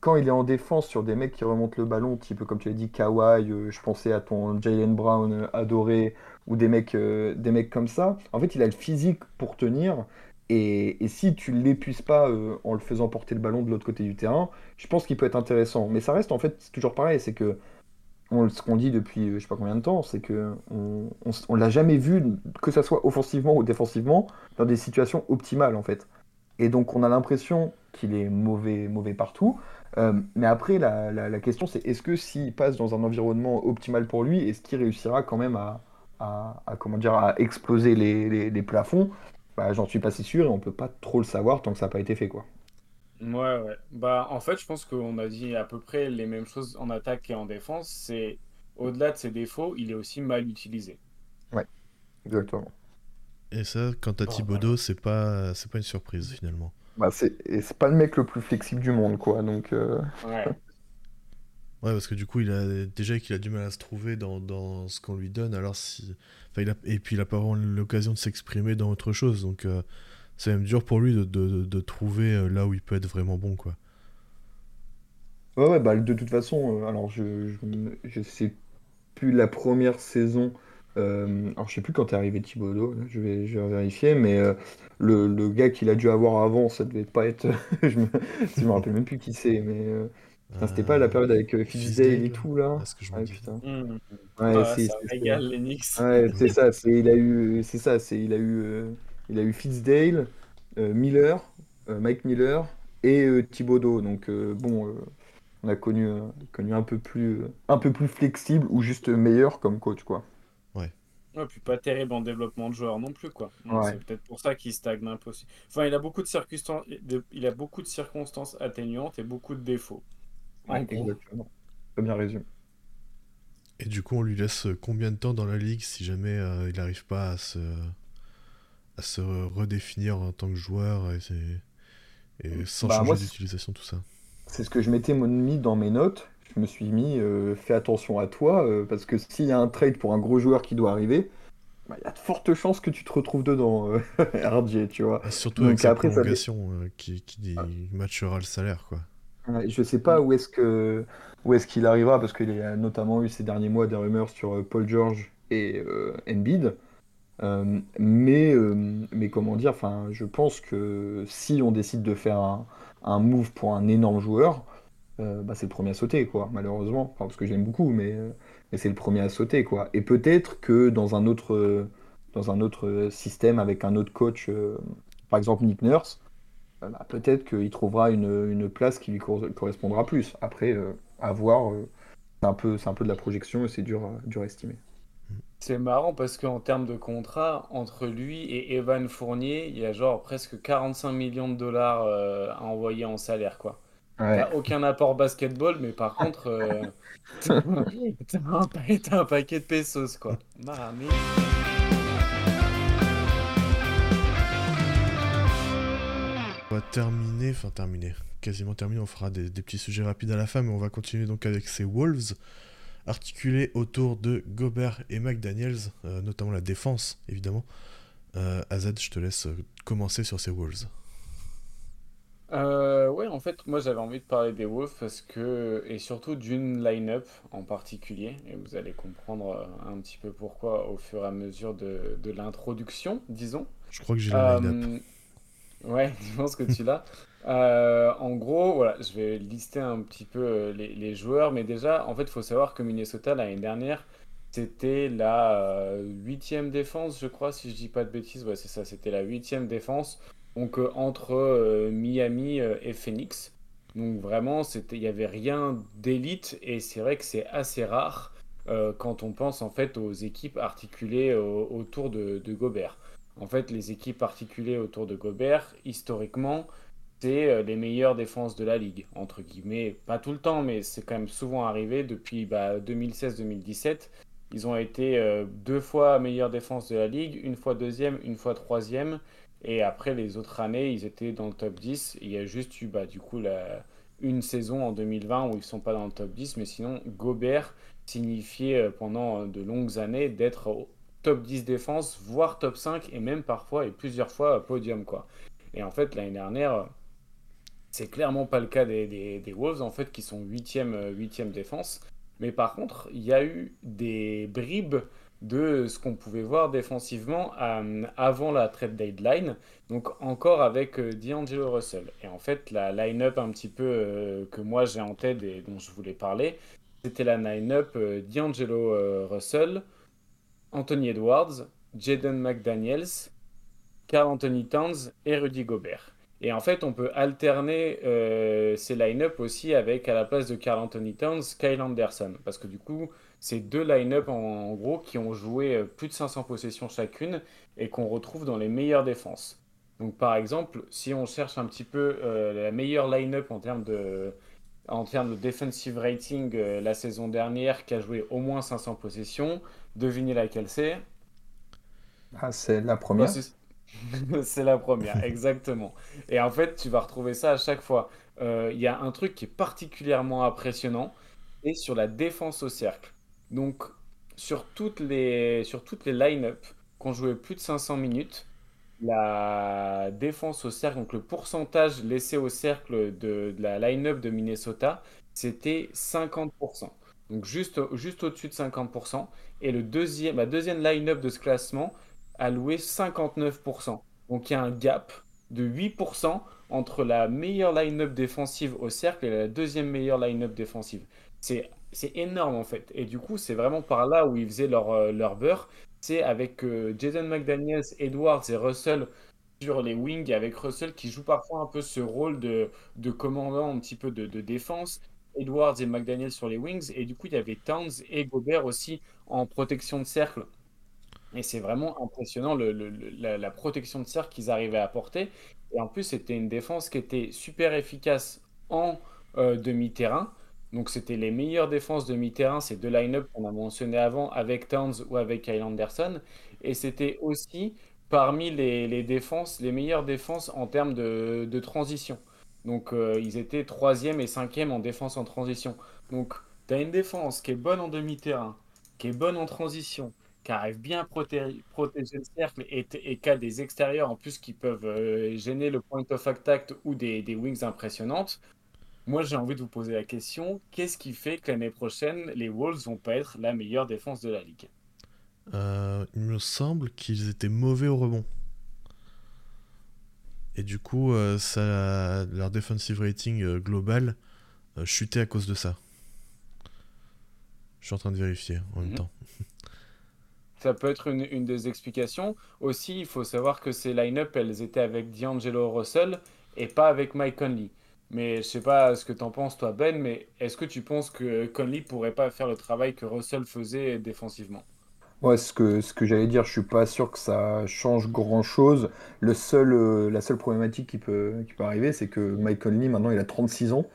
quand il est en défense sur des mecs qui remontent le ballon, peu comme tu l'as dit, Kawhi, je pensais à ton Jalen Brown adoré, ou des mecs, des mecs comme ça, en fait, il a le physique pour tenir. Et, si tu ne l'épuises pas en le faisant porter le ballon de l'autre côté du terrain, je pense qu'il peut être intéressant. Mais ça reste en fait toujours pareil, c'est que ce qu'on dit depuis euh, je sais pas combien de temps, c'est que on, on, l'a jamais vu, que ça soit offensivement ou défensivement, dans des situations optimales en fait. Et donc on a l'impression qu'il est mauvais, mauvais partout. Euh, mais après, la, question c'est est-ce que s'il passe dans un environnement optimal pour lui, est-ce qu'il réussira quand même à, comment dire, à exploser les, plafonds bah, J'en suis pas si sûr et on peut pas trop le savoir tant que ça n'a pas été fait. quoi. Ouais, ouais. Bah, en fait, je pense qu'on a dit à peu près les mêmes choses en attaque et en défense. C'est au-delà de ses défauts, il est aussi mal utilisé. Ouais, exactement. Et ça, quant à Thibodeau, c'est pas, c'est pas une surprise finalement. Bah, c'est, c'est pas le mec le plus flexible du monde, quoi. Donc. Euh, ouais. *laughs* Ouais, parce que du coup, il a déjà qu'il a du mal à se trouver dans, dans ce qu'on lui donne. Alors si, enfin, il a... et puis il a pas vraiment l'occasion de s'exprimer dans autre chose. Donc euh, c'est même dur pour lui de, de, de, trouver euh, là où il peut être vraiment bon, quoi. Ouais, ouais, bah, de toute façon, euh, alors je, je, sais plus la première saison, alors je sais plus quand est arrivé Thibodeau, je vais, je vais vérifier, mais le, le, gars qu'il a dû avoir avant, ça devait pas être, *laughs* je me, je me rappelle même plus qui c'est, mais C'était pas la période avec euh, et tout là Ah, ce que je Ouais, putain. Mmh. Ouais, Ah, c'est ça c'est- régale Knicks. Ouais, *laughs* c'est ça, c'est il a eu c'est ça, c'est il a eu euh, il a eu Fitzdale, euh, Miller, euh, Mike Miller et euh, Thibodeau. Donc euh, bon, euh, on a connu euh, connu un peu plus euh, un peu plus flexible ou juste meilleur comme coach quoi. Ouais, puis pas terrible en développement de joueurs non plus, quoi. Donc, Ouais. C'est peut-être pour ça qu'il stagne un peu aussi. Enfin, il a beaucoup de circonstances, il a beaucoup de circonstances atténuantes et beaucoup de défauts. Ouais, exactement. Très bien résumé. Et du coup, on lui laisse combien de temps dans la ligue si jamais euh, il n'arrive pas à se, à se redéfinir en tant que joueur et, et sans Bah, changer d'utilisation, tout ça? C'est ce que je m'étais mis dans mes notes. Je me suis mis, euh, fais attention à toi, euh, parce que s'il y a un trade pour un gros joueur qui doit arriver, bah, il y a de fortes chances que tu te retrouves dedans, euh, *laughs* RJ, tu vois. Ah, Surtout Donc avec sa après, prolongation euh, qui, qui matchera le salaire, quoi. Je sais pas où est-ce que où est-ce qu'il arrivera, parce qu'il y a notamment eu ces derniers mois des rumeurs sur euh, Paul George et euh, Embiid. Euh, mais, euh, mais comment dire, enfin, je pense que si on décide de faire un, un move pour un énorme joueur, bah, c'est le premier à sauter, quoi, malheureusement. Enfin, parce que j'aime beaucoup, mais, mais c'est le premier à sauter, quoi. Et peut-être que dans un autre, dans un autre système, avec un autre coach, par exemple Nick Nurse, bah, peut-être qu'il trouvera une, une place qui lui cor- correspondra plus. Après, euh, à voir, euh, c'est un peu, c'est un peu de la projection et c'est dur, à- dur à estimer. C'est marrant parce qu'en termes de contrat, entre lui et Evan Fournier, il y a genre presque 45 millions de dollars euh, à envoyer en salaire, quoi. Ouais. T'as aucun apport basketball, mais par contre, euh, *laughs* *laughs* t'as un, un paquet de pesos, quoi. Va terminer, enfin terminer, quasiment terminer, on fera des, des petits sujets rapides à la fin, mais on va continuer donc avec ces Wolves, articulés autour de Gobert et McDaniels, euh, notamment la défense, évidemment. Euh, AZ, je te laisse euh, commencer sur ces Wolves. Euh, ouais, en fait, moi j'avais envie de parler des Wolves parce que, et surtout d'une line-up en particulier, et vous allez comprendre euh, un petit peu pourquoi au fur et à mesure de, de l'introduction, disons. Je crois que j'ai la line-up. Euh, Ouais, *laughs* je pense que tu l'as. Euh, en gros, voilà, je vais lister un petit peu euh, les, joueurs, mais déjà, en fait, il faut savoir que Minnesota, l'année dernière, c'était la euh, huitième défense, je crois, si je dis pas de bêtises. C'est ça, c'était la huitième défense. Donc, euh, entre euh, Miami euh, et Phoenix. Donc, vraiment, il n'y avait rien d'élite, et c'est vrai que c'est assez rare euh, quand on pense, en fait, aux équipes articulées euh, autour de Gobert. En fait, les équipes articulées autour de Gobert, historiquement, c'est euh, les meilleures défenses de la ligue, entre guillemets. Pas tout le temps, mais c'est quand même souvent arrivé depuis bah, 2016-2017. Ils ont été euh, deux fois meilleure défense de la ligue, une fois deuxième, une fois troisième. Et après, les autres années, ils étaient dans le top 10. Il y a juste eu, bah, du coup, une saison en 2020 où ils ne sont pas dans le top 10. Mais sinon, Gobert signifiait euh, pendant de longues années d'être top 10 défense, voire top 5, et même parfois et plusieurs fois euh, podium. quoi. Et en fait, l'année dernière, euh, c'est clairement pas le cas des, Wolves, en fait, qui sont 8e, 8e défense. Mais par contre, il y a eu des bribes de ce qu'on pouvait voir défensivement euh, avant la trade deadline, donc encore avec euh, D'Angelo Russell. Et en fait, la line-up un petit peu euh, que moi j'ai en tête et dont je voulais parler, c'était la line-up euh, D'Angelo euh, Russell, Anthony Edwards, Jaden McDaniels, Carl Anthony Towns et Rudy Gobert. Et en fait, on peut alterner euh, ces line-up aussi avec, à la place de Carl Anthony Towns, Kyle Anderson. Parce que du coup, c'est deux line-up en, gros qui ont joué euh, plus de 500 possessions chacune et qu'on retrouve dans les meilleures défenses. Donc par exemple, si on cherche un petit peu euh, la meilleure line-up en termes de, en termes de defensive rating euh, la saison dernière, qui a joué au moins 500 possessions, devinez laquelle c'est? Ah, c'est la première. *laughs* C'est la première, *laughs* exactement. Et en fait, tu vas retrouver ça à chaque fois. Euh, Il y a un truc qui est particulièrement impressionnant, et sur la défense au cercle. Donc, sur toutes les, sur toutes les line-up qu'on jouait plus de 500 minutes, la défense au cercle, donc le pourcentage laissé au cercle de, la line-up de Minnesota, c'était 50%. Donc juste, juste au-dessus de 50%. Et le deuxième, la deuxième line-up de ce classement, alloué 59%. Donc il y a un gap de 8% entre la meilleure line-up défensive au cercle et la deuxième meilleure line-up défensive. C'est énorme en fait. Et du coup, c'est vraiment par là où ils faisaient leur, euh, leur beurre. C'est avec euh, Jason McDaniels, Edwards et Russell sur les wings, avec Russell qui joue parfois un peu ce rôle de, commandant un petit peu de, défense. Edwards et McDaniels sur les wings. Et du coup, il y avait Towns et Gobert aussi en protection de cercle. Et c'est vraiment impressionnant la, protection de cercle qu'ils arrivaient à apporter. Et en plus, c'était une défense qui était super efficace en euh, demi-terrain. Donc, c'était les meilleures défenses demi-terrain, ces deux line-up qu'on a mentionné avant, avec Towns ou avec Kyle Anderson. Et c'était aussi parmi les, défenses, les meilleures défenses en termes de, transition. Donc, euh, ils étaient troisième et cinquième en défense en transition. Donc, tu as une défense qui est bonne en demi-terrain, qui est bonne en transition, qui arrive bien à protéger, le cercle et, qui a des extérieurs en plus qui peuvent euh, gêner le point of attack ou des wings impressionnantes. Moi, j'ai envie de vous poser la question qu'est-ce qui fait que l'année prochaine, les Wolves vont pas être la meilleure défense de la ligue? Euh, Il me semble qu'ils étaient mauvais au rebond. Et du coup, euh, ça, leur defensive rating euh, global chutait à cause de ça. Je suis en train de vérifier en même Mhm. temps. *laughs* Ça peut être une, une des explications. Aussi, il faut savoir que ces line-up, elles étaient avec D'Angelo Russell et pas avec Mike Conley. Mais je sais pas ce que t'en penses, toi, Ben, mais est-ce que tu penses que Conley pourrait pas faire le travail que Russell faisait défensivement? Ouais, ce que, ce que j'allais dire, je suis pas sûr que ça change grand-chose. Le seul, euh, la seule problématique qui peut, qui peut arriver, c'est que Mike Conley, maintenant, il a 36 ans.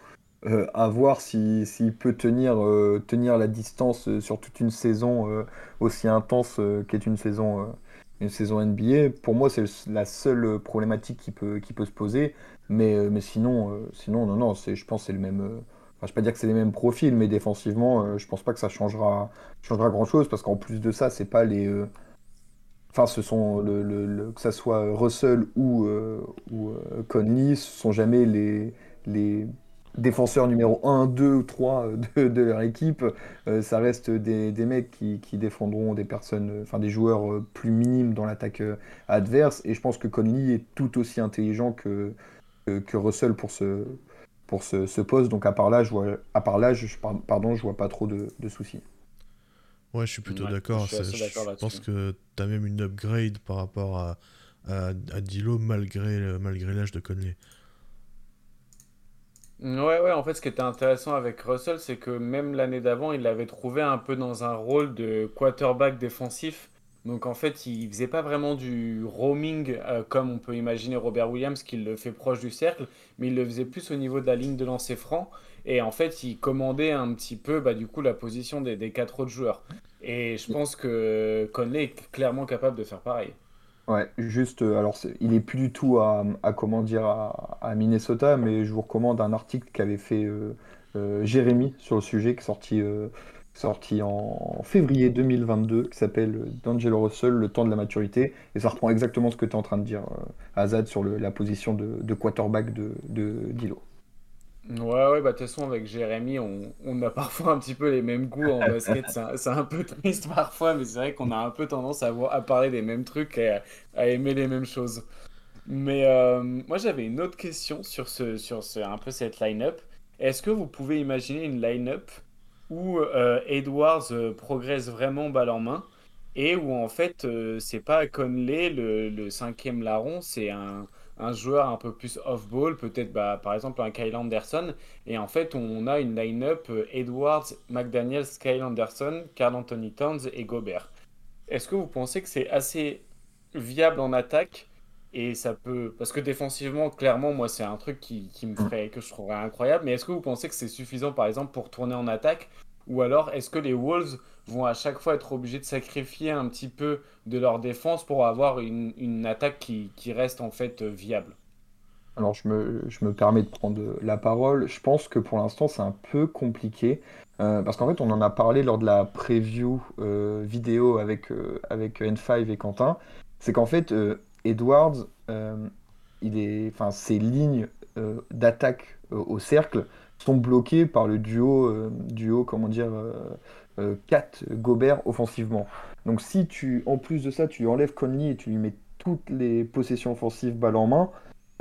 Euh, à voir si, s'il peut tenir, euh, tenir la distance euh, sur toute une saison aussi intense qu'est une saison, une saison NBA. Pour moi, c'est la seule problématique qui peut, qui peut se poser. Mais, euh, mais sinon, euh, sinon, non, non, je pense que c'est le même. euh, enfin, je vais pas dire que c'est les mêmes profils, mais défensivement, je pense pas que ça changera, changera grand-chose parce qu'en plus de ça, c'est pas les. Enfin, ce sont le, le- que ça soit Russell ou, euh, ou Conley, ce sont jamais les, les défenseurs numéro un 2 ou 3 de, de leur équipe. Ça reste des, des mecs qui, qui défendront des personnes, enfin des joueurs plus minimes dans l'attaque adverse. Et je pense que Conley est tout aussi intelligent que, que, que Russell pour ce, pour ce, ce poste. Donc à part là, je vois, à part là, je, pardon, je vois pas trop de, de soucis. Ouais, je suis plutôt Ouais, d'accord. je pense que tu as même une upgrade par rapport à, à, à Dilo malgré, malgré l'âge de Conley. Ouais, ouais, en fait, ce qui était intéressant avec Russell, c'est que même l'année d'avant, il l'avait trouvé un peu dans un rôle de quarterback défensif. Donc, en fait, il faisait pas vraiment du roaming euh, comme on peut imaginer Robert Williams qui le fait proche du cercle, mais il le faisait plus au niveau de la ligne de lancer franc. Et en fait, il commandait un petit peu, bah, du coup, la position des, quatre autres joueurs. Et je pense que Conley est clairement capable de faire pareil. Ouais, juste, euh, alors il est plus du tout à, comment dire à, Minnesota, mais je vous recommande un article qu'avait fait euh, Jérémy sur le sujet, qui est sorti, sorti en février 2022, qui s'appelle D'Angelo Russell, le temps de la maturité, et ça reprend exactement ce que tu es en train de dire, euh, Azad, sur la position de, de quarterback de, Dilo. Ouais, ouais, bah de toute façon, avec Jérémy, on, a parfois un petit peu les mêmes goûts en basket. C'est un, peu triste parfois, mais c'est vrai qu'on a un peu tendance à, parler des mêmes trucs et à, à aimer les mêmes choses. Mais euh, moi, j'avais une autre question sur ce, sur ce, un peu cette line-up. Est-ce que vous pouvez imaginer une line-up où euh, Edwards euh, progresse vraiment balle en main et où en fait, euh, c'est pas Conley le, cinquième larron, c'est un, joueur un peu plus off-ball, peut-être bah, par exemple un Kyle Anderson. Et en fait, on a une line-up Edwards, McDaniels, Kyle Anderson, Carl Anthony Towns et Gobert. Est-ce que vous pensez que c'est assez viable en attaque et ça peut... Parce que défensivement, clairement, moi, c'est un truc qui, qui me ferait, que je trouverais incroyable. Mais est-ce que vous pensez que c'est suffisant, par exemple, pour tourner en attaque? Ou alors, est-ce que les Wolves vont à chaque fois être obligés de sacrifier un petit peu de leur défense pour avoir une, une attaque qui, qui reste en fait viable? Alors, je me, je me permets de prendre la parole. Je pense que pour l'instant, c'est un peu compliqué. euh, parce qu'en fait, on en a parlé lors de la preview euh, vidéo avec, euh, avec N5 et Quentin. C'est qu'en fait, Edwards, euh, il est, enfin, ses lignes euh, d'attaque euh, au cercle sont bloquées par le duo, duo comment dire, Kat Gobert offensivement. Donc, si tu, en plus de ça, tu lui enlèves Conley et tu lui mets toutes les possessions offensives balle en main,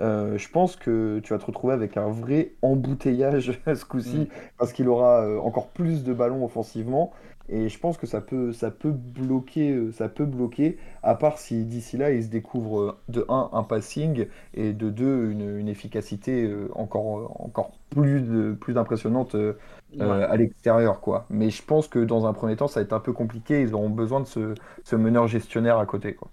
euh, je pense que tu vas te retrouver avec un vrai embouteillage *laughs* ce coup-ci, Mm. parce qu'il aura encore plus de ballons offensivement. Et je pense que ça peut, ça peut bloquer, euh, ça peut bloquer, à part si d'ici là il se découvre euh, de un un passing et de deux une, une efficacité euh, encore, encore plus, de- plus impressionnante euh, Ouais. à l'extérieur, quoi. Mais je pense que dans un premier temps, ça va être un peu compliqué. Ils auront besoin de ce, ce meneur gestionnaire à côté, quoi.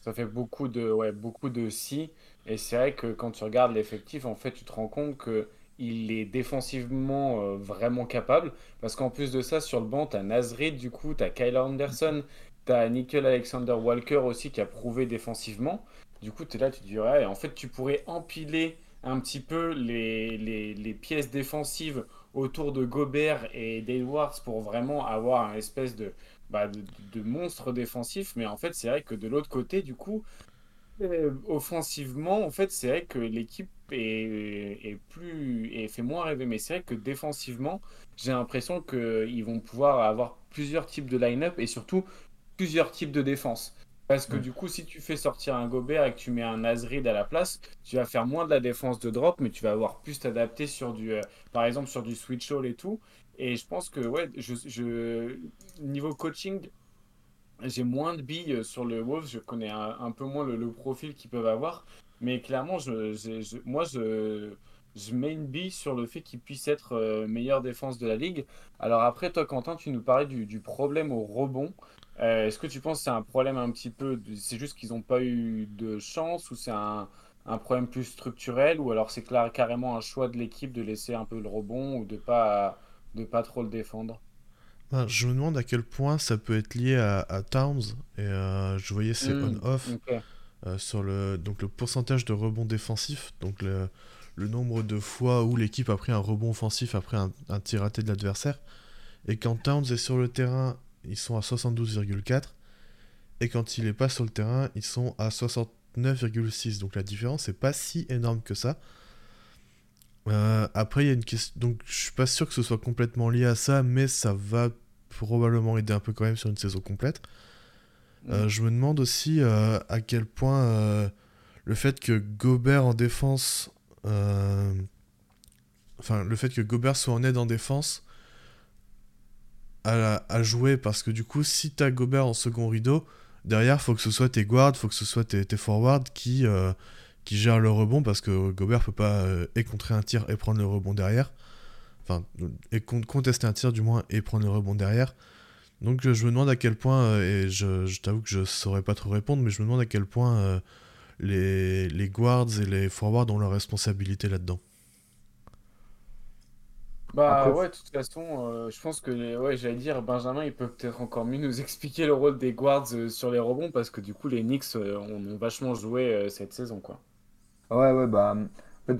Ça fait beaucoup de, ouais, beaucoup de si. Et c'est vrai que quand tu regardes l'effectif, en fait, tu te rends compte que il est défensivement euh, vraiment capable. Parce qu'en plus de ça, sur le banc, tu as Nasrid, du coup, tu as Kyle Anderson, tu as Nickel Alexander Walker aussi qui a prouvé défensivement. Du coup, tu es là, tu te dis, en fait, tu pourrais empiler un petit peu les, les, pièces défensives autour de Gobert et d'Edwards pour vraiment avoir un espèce de, bah, de monstre défensif. Mais en fait, c'est vrai que de l'autre côté, du coup, euh, offensivement, en fait, c'est vrai que l'équipe est, est plus et fait moins rêver. Mais c'est vrai que défensivement, j'ai l'impression qu'ils vont pouvoir avoir plusieurs types de line-up et surtout plusieurs types de défense. Parce que du coup, si tu fais sortir un Gobert et que tu mets un Nasrid à la place, tu vas faire moins de la défense de drop, mais tu vas avoir plus t'adapter sur du, euh, par exemple, sur du switch all et tout. Et je pense que, ouais, je, je- niveau coaching, j'ai moins de billes sur le Wolves, je connais un, peu moins le, profil qu'ils peuvent avoir, mais clairement, moi, je, mets une bille sur le fait qu'ils puissent être euh, meilleure défense de la ligue. Alors après, toi, Quentin, tu nous parlais du, problème au rebond. Euh, est-ce que tu penses que c'est un problème un petit peu, c'est juste qu'ils n'ont pas eu de chance ou c'est un, problème plus structurel ou alors c'est carrément un choix de l'équipe de laisser un peu le rebond ou de pas, de pas trop le défendre? Ben, je me demande à quel point ça peut être lié à, à Towns. Et euh, je voyais c'est Hmm, on-off euh, sur le, donc le pourcentage de rebond défensif, donc le, le nombre de fois où l'équipe a pris un rebond offensif après un, un tir raté de l'adversaire. Et quand Towns est sur le terrain, ils sont à 72,4. Et quand il est pas sur le terrain, ils sont à 69,6. Donc la différence n'est pas si énorme que ça. Euh, après, il y a une question. Donc, je suis pas sûr que ce soit complètement lié à ça, mais ça va probablement aider un peu quand même sur une saison complète. Euh, je me demande aussi euh, à quel point euh, le fait que Gobert en défense. Enfin, le fait que Gobert soit en aide en défense à, à jouer, parce que du coup, si t'as Gobert en second rideau, derrière, faut que ce soit tes guards, faut que ce soit tes, tes forwards qui, qui gèrent le rebond, parce que Gobert peut pas et contrer un tir et prendre le rebond derrière. Enfin, et con- contester un tir du moins et prendre le rebond derrière. Donc euh, je me demande à quel point, euh, et je, je t'avoue que je saurais pas trop répondre, mais je me demande à quel point euh, les, les guards et les forwards ont leur responsabilité là-dedans. Bah Après, ouais, de toute façon, euh, je pense que les- ouais, j'allais dire Benjamin, il peut peut-être encore mieux nous expliquer le rôle des guards euh, sur les rebonds parce que du coup les Knicks euh, en ont vachement joué euh, cette saison quoi. Ouais, ouais, bah,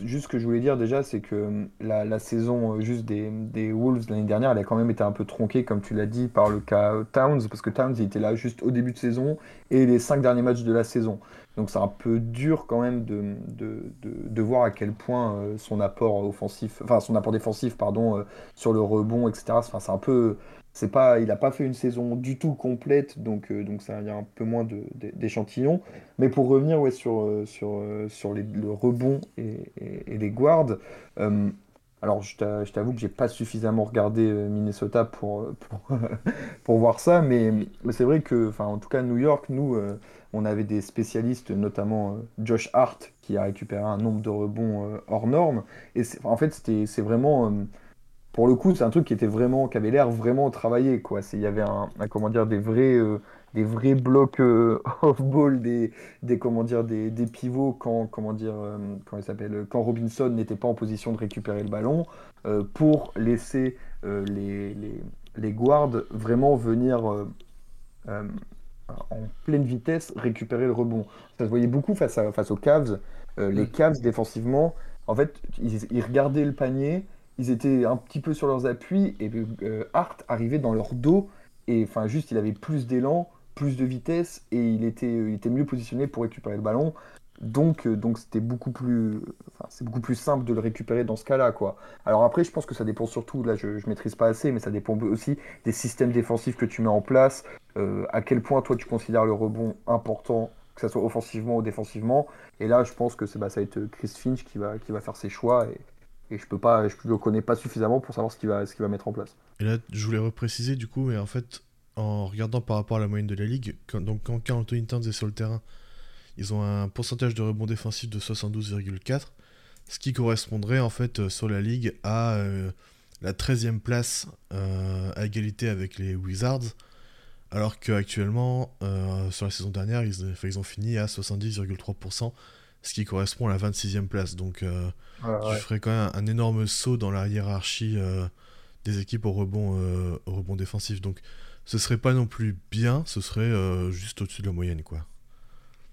juste ce que je voulais dire déjà, c'est que hum, la, saison euh, juste des, Wolves l'année dernière, elle a quand même été un peu tronquée, comme tu l'as dit, par le cas Towns, parce que Towns, était là juste au début de saison et les cinq derniers matchs de la saison. Donc c'est un peu dur quand même de voir à quel point euh, son apport offensif, enfin son apport défensif, pardon, euh, sur le rebond, etc. Enfin, c'est un peu, c'est pas, il a pas fait une saison du tout complète, donc, euh, donc ça, il y a un peu moins d'échantillons. Mais pour revenir ouais, sur, euh, sur, euh, sur le rebond et, les guards, alors je t'a- je t'avoue que j'ai pas suffisamment regardé Minnesota pour, pour, *laughs* pour voir ça, mais, c'est vrai que, en tout cas, New York, nous, on avait des spécialistes, notamment Josh Hart, qui a récupéré un nombre de rebonds hors norme. Et en fait, c'est vraiment. Euh, pour le coup, c'est un truc qui était vraiment, qui avait l'air vraiment travaillé, quoi. C'est, il y avait un, un, comment dire, des vrais, euh, des vrais blocs euh, *laughs* off-ball, des, des, comment dire, des, des pivots quand, comment dire, euh, comment il s'appelle, quand Robinson n'était pas en position de récupérer le ballon, euh, pour laisser euh, les, les, les guards vraiment venir euh, euh, en pleine vitesse récupérer le rebond. Ça se voyait beaucoup face, à, face aux Cavs. Euh, les Cavs, défensivement, en fait, ils, ils regardaient le panier ils étaient un petit peu sur leurs appuis et euh, Hart arrivait dans leur dos et enfin juste il avait plus d'élan, plus de vitesse et il était, mieux positionné pour récupérer le ballon. Donc euh, c'était beaucoup plus c'est beaucoup plus simple de le récupérer dans ce cas-là quoi. Alors après je pense que ça dépend surtout là je, je maîtrise pas assez mais ça dépend aussi des systèmes défensifs que tu mets en place, euh, à quel point toi tu considères le rebond important que ce soit offensivement ou défensivement. Et là, je pense que bah, ça va être Chris Finch qui va, qui va faire ses choix. Et, et je peux pas, je le connais pas suffisamment pour savoir ce qu'il va, va mettre en place. Et là, je voulais repréciser du coup, mais en fait, en regardant par rapport à la moyenne de la ligue, quand, donc quand Towns est sur le terrain, ils ont un pourcentage de rebond défensif de 72,4, ce qui correspondrait en fait euh, sur la ligue à euh, la 13e place euh, à égalité avec les Wizards, alors qu'actuellement, sur la saison dernière, ils ont fini à 70,3%, ce qui correspond à la 26e place. Donc je ferais quand même un, énorme saut dans la hiérarchie des équipes au rebond, au rebond défensif. Donc ce serait pas non plus bien, ce serait juste au-dessus de la moyenne, quoi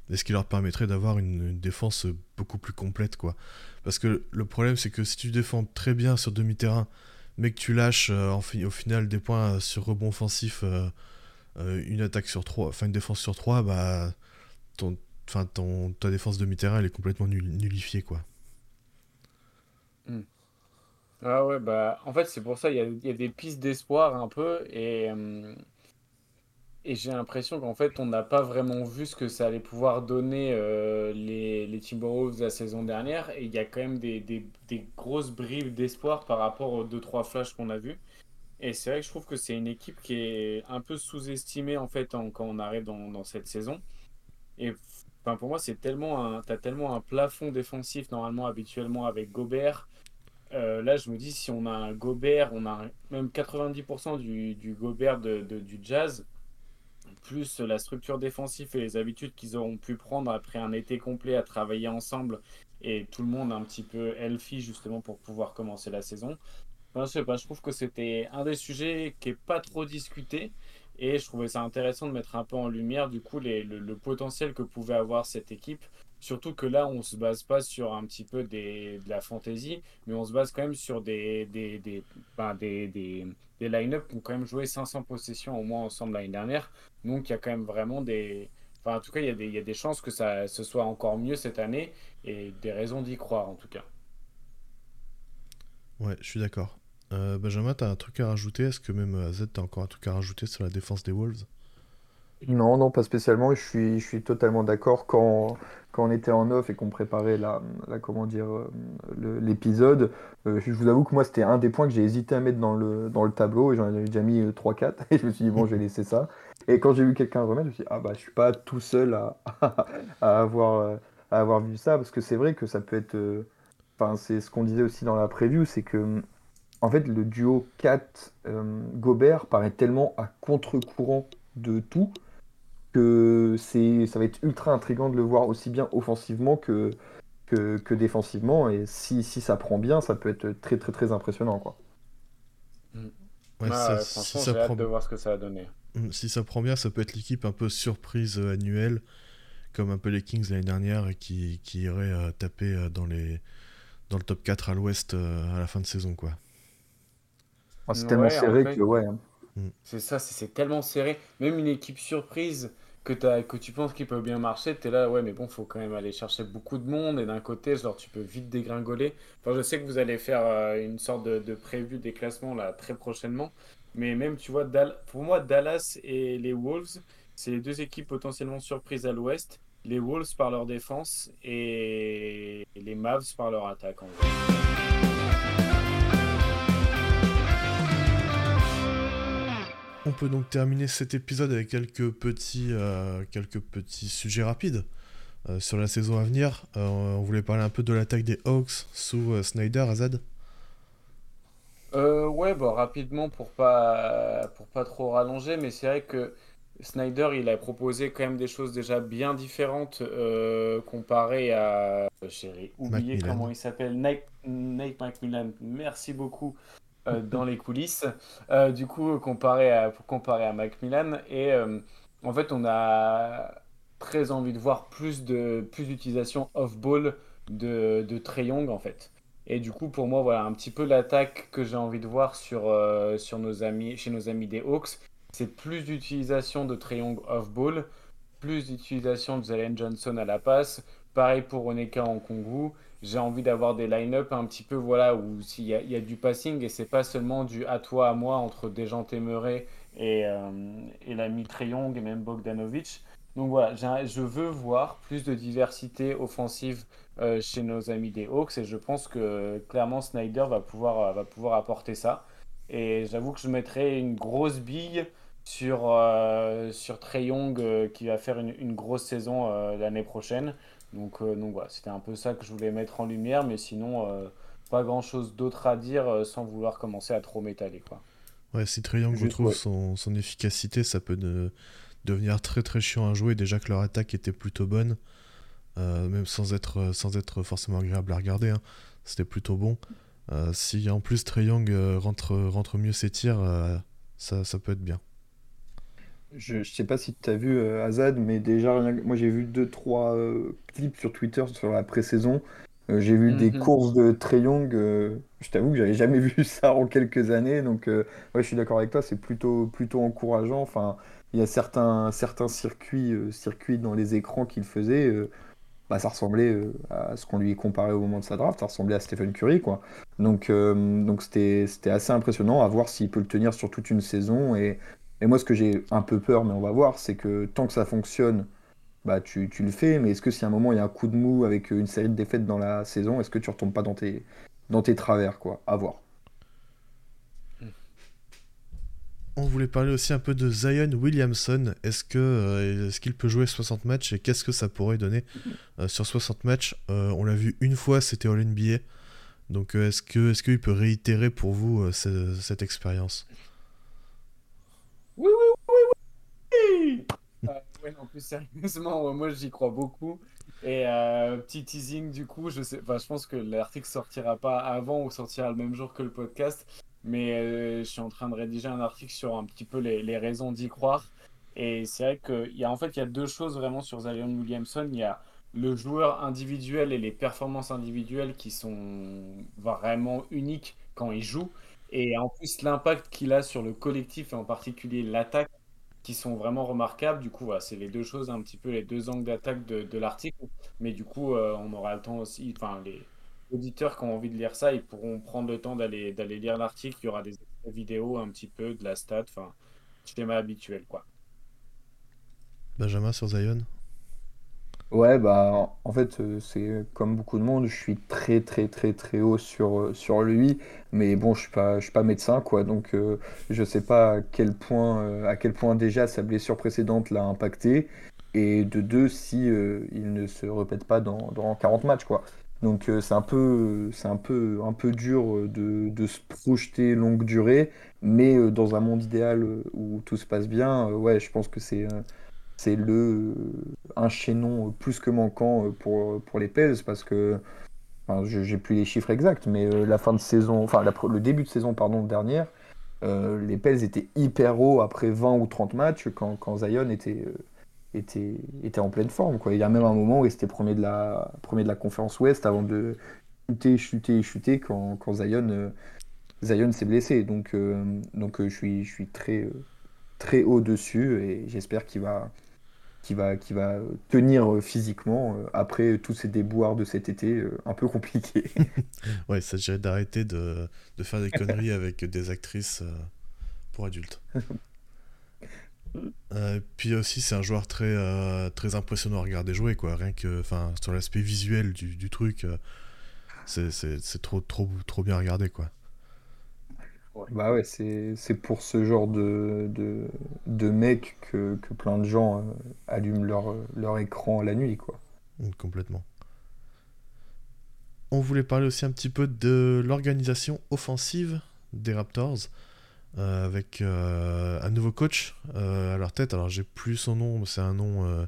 et ce qui leur permettrait d'avoir une, défense beaucoup plus complète quoi. Parce que le problème c'est que si tu défends très bien sur demi-terrain, mais que tu lâches euh, au final des points sur rebond offensif, euh, euh, une attaque sur 3, enfin une défense sur 3, bah ton, ton, ta défense demi-terrain elle est complètement nullifiée quoi. Hmm. Ah ouais bah en fait c'est pour ça il y, a des pistes d'espoir un peu et et j'ai l'impression qu'en fait, on n'a pas vraiment vu ce que ça allait pouvoir donner euh, les, les Timberwolves la saison dernière. Et il y a quand même des, des, grosses bribes d'espoir par rapport aux 2-3 flashs qu'on a vus. Et c'est vrai que je trouve que c'est une équipe qui est un peu sous-estimée en fait quand on arrive dans, dans cette saison. Et pour moi, c'est tellement un, as tellement un plafond défensif normalement habituellement avec Gobert. Euh, là, je me dis, si on a un Gobert, on a même 90% du, Gobert de, du Jazz plus la structure défensive et les habitudes qu'ils auront pu prendre après un été complet à travailler ensemble et tout le monde un petit peu healthy justement pour pouvoir commencer la saison. je sais pas, je trouve que c'était un des sujets qui est pas trop discuté et je trouvais ça intéressant de mettre un peu en lumière du coup le, potentiel que pouvait avoir cette équipe. Surtout que là, on se base pas sur un petit peu de la fantaisie, mais on se base quand même sur des, des, des, ben, des, des, des line-up qui ont quand même joué 500 possessions au moins ensemble l'année dernière. Donc il y a quand même vraiment des. Enfin, en tout cas, il y, y a des chances que ça ce soit encore mieux cette année et des raisons d'y croire en tout cas. Ouais, je suis d'accord. Euh, Benjamin, tu as un truc à rajouter? Est-ce que même euh, Z, tu as encore un truc à rajouter sur la défense des Wolves? Non, non, pas spécialement. Je suis, je suis totalement d'accord. Quand, quand on était en off et qu'on préparait la, la, comment dire, euh, l'épisode, euh, je vous avoue que moi, c'était un des points que j'ai hésité à mettre dans le, dans le tableau et j'en avais déjà mis 3-4 *laughs* et je me suis dit, bon, je vais laisser ça. Et quand j'ai vu quelqu'un remettre, je me suis dit, ah bah, je suis pas tout seul à, *laughs* à avoir, à avoir vu ça parce que c'est vrai que ça peut être. Enfin, c'est ce qu'on disait aussi dans la preview, c'est que en fait, le duo 4 euh, Gobert paraît tellement à contre-courant de tout que c'est, ça va être ultra intriguant de le voir aussi bien offensivement que, que, défensivement. Et si, si, ça prend bien, ça peut être très très très impressionnant. Quoi. Ouais, si ça prend... de voir ce que ça va donner. Mm, si ça prend bien, ça peut être l'équipe un peu surprise euh, annuelle, comme un peu les Kings l'année dernière, qui, qui irait euh, taper dans, les, dans le top 4 à l'ouest à la fin de saison. quoi. Ah, c'est tellement serré que ouais. Hein. Mm. C'est ça, c'est tellement serré. Même une équipe surprise que, as, que tu penses qu'il peut bien marcher, tu es là, ouais, mais bon, faut quand même aller chercher beaucoup de monde. Et d'un côté, genre, tu peux vite dégringoler. Enfin, je sais que vous allez faire euh, une sorte de, de prévu des classements là très prochainement. Mais même, tu vois, pour moi, Dallas et les Wolves, c'est les deux équipes potentiellement surprises à l'ouest. Les Wolves par leur défense et les Mavs par leur attaque en On peut donc terminer cet épisode avec quelques petits, euh, quelques petits sujets rapides euh, sur la saison à venir. Euh, on voulait parler un peu de l'attaque des Hawks sous Snyder, Azad Ouais, bah, rapidement pour pas, pour pas trop rallonger, mais c'est vrai que Snyder, il a proposé quand même des choses déjà bien différentes comparé à. J'ai oublié comment il s'appelle. Nate, Nate McMillan. Merci beaucoup dans les coulisses, euh, du coup, comparé à, pour comparer à Macmillan. Et euh, en fait, on a très envie de voir plus de plus d'utilisation off-ball de, de Young, en fait. Et du coup, pour moi, voilà un petit peu l'attaque que j'ai envie de voir sur, sur nos amis, chez nos amis des Hawks. C'est plus d'utilisation de Young off-ball, plus d'utilisation de Zalen Johnson à la passe. Pareil pour Oneka en Kongu j'ai envie d'avoir des line-up un petit peu voilà où s'il y, a du passing et c'est pas seulement du à toi à moi entre Dejan Temeray et, euh, et l'ami Treyong et même Bogdanovic. Donc voilà, je veux voir plus de diversité offensive euh, chez nos amis des Hawks et je pense que clairement Snyder va pouvoir, euh, va pouvoir apporter ça. Et j'avoue que je mettrai une grosse bille sur, euh, sur Trey qui va faire une, grosse saison l'année prochaine. Donc, donc voilà, c'était un peu ça que je voulais mettre en lumière, mais sinon, pas grand chose d'autre à dire sans vouloir commencer à trop m'étaler. Quoi. Ouais, si Trey Young retrouve son, son, efficacité, ça peut devenir très très chiant à jouer. Déjà que leur attaque était plutôt bonne. Euh, même sans être, euh, sans être forcément agréable à regarder. Hein. C'était plutôt bon. Euh, si en plus Young rentre, rentre mieux ses tirs, ça, ça peut être bien. Je ne sais pas si tu as vu Azad, mais déjà, moi j'ai vu 2-3 clips sur Twitter sur la pré-saison. j'ai vu des mhm. courses de Trey Young. je t'avoue que j'avais jamais *laughs* vu ça en quelques années. Donc, ouais, je suis d'accord avec toi, c'est plutôt, plutôt encourageant. Enfin, il y a certains, certains circuits, circuits dans les écrans qu'il faisait. Bah, ça ressemblait euh, à ce qu'on lui comparait au moment de sa draft, ça ressemblait à Stephen Curry. Quoi. Donc euh, donc c'était, c'était assez impressionnant à voir s'il peut le tenir sur toute une saison. Et, et moi, ce que j'ai un peu peur, mais on va voir, c'est que tant que ça fonctionne, bah, tu, tu le fais. Mais est-ce que si à un moment il y a un coup de mou avec une série de défaites dans la saison, est-ce que tu retombes pas dans tes, dans tes travers quoi? À voir. On voulait parler aussi un peu de Zion Williamson. Est-ce euh, est-ce qu'il peut jouer 60 matchs et qu'est-ce que ça pourrait donner euh, sur 60 matchs? Euh, On l'a vu une fois, c'était All NBA. Donc est-ce que est-ce qu'il peut réitérer pour vous cette, expérience Oui oui oui oui. ouais, en sérieusement, moi j'y crois beaucoup. Et petit teasing du coup, je sais, je pense que l'article sortira pas avant ou sortira le même jour que le podcast. Mais euh, je suis en train de rédiger un article sur un petit peu les, les raisons d'y croire. Et c'est vrai qu'il y a en fait il y a deux choses vraiment sur Zion Williamson. Il y a le joueur individuel et les performances individuelles qui sont vraiment uniques quand il joue. Et en plus l'impact qu'il a sur le collectif et en particulier l'attaque qui sont vraiment remarquables. Du coup, voilà, c'est les deux choses, un petit peu les deux angles d'attaque de, l'article. Mais du coup, euh, on aura le temps aussi, enfin les, auditeurs qui ont envie de lire ça, ils pourront prendre le temps d'aller d'aller lire l'article. Il y aura des vidéos un petit peu, de la stat, enfin, schéma habituel, quoi. Benjamin sur Zion Ouais, bah en fait, euh, c'est comme beaucoup de monde, je suis très très très très haut sur, euh, sur lui, mais bon, je suis pas, suis pas médecin, quoi, donc euh, je sais pas à quel point, à quel point déjà sa blessure précédente l'a impacté, et de deux, si il ne se répète pas dans, dans 40 matchs, quoi. Donc euh, c'est un peu, c'est un peu, un peu dur euh, de, se projeter longue durée, mais euh, dans un monde idéal où tout se passe bien, ouais, je pense que c'est c'est le un chaînon plus que manquant pour, pour les Pels parce que enfin, j'ai plus les chiffres exacts, mais la fin de saison, enfin le début de saison pardon dernière, les Pels étaient hyper hauts après 20 ou 30 matchs quand, quand Zion était était, était en pleine forme. Quoi. Il y a même un moment où il était premier de la, premier de la conférence Ouest avant de chuter, chuter, chuter quand, quand Zion, euh, Zion s'est blessé. Donc, euh, donc euh, je, suis, je suis très, très haut dessus et j'espère qu'il va, qu'il va, qu'il va tenir physiquement après tous ces déboires de cet été un peu compliqués. *laughs* ouais, ça s'agirait d'arrêter de, de, faire des conneries avec des actrices pour adultes. *laughs* Euh, puis aussi, c'est un joueur très, euh, très impressionnant à regarder jouer, quoi. Rien que, enfin, sur l'aspect visuel du, du truc, euh, c'est trop, trop, trop bien regardé, quoi. Bah ouais, c'est pour ce genre de, de, de mec que, que, plein de gens allument leur, leur écran la nuit, quoi. Mm, complètement. On voulait parler aussi un petit peu de l'organisation offensive des Raptors. Euh, avec euh, un nouveau coach euh, à leur tête. Alors j'ai plus son nom, c'est un nom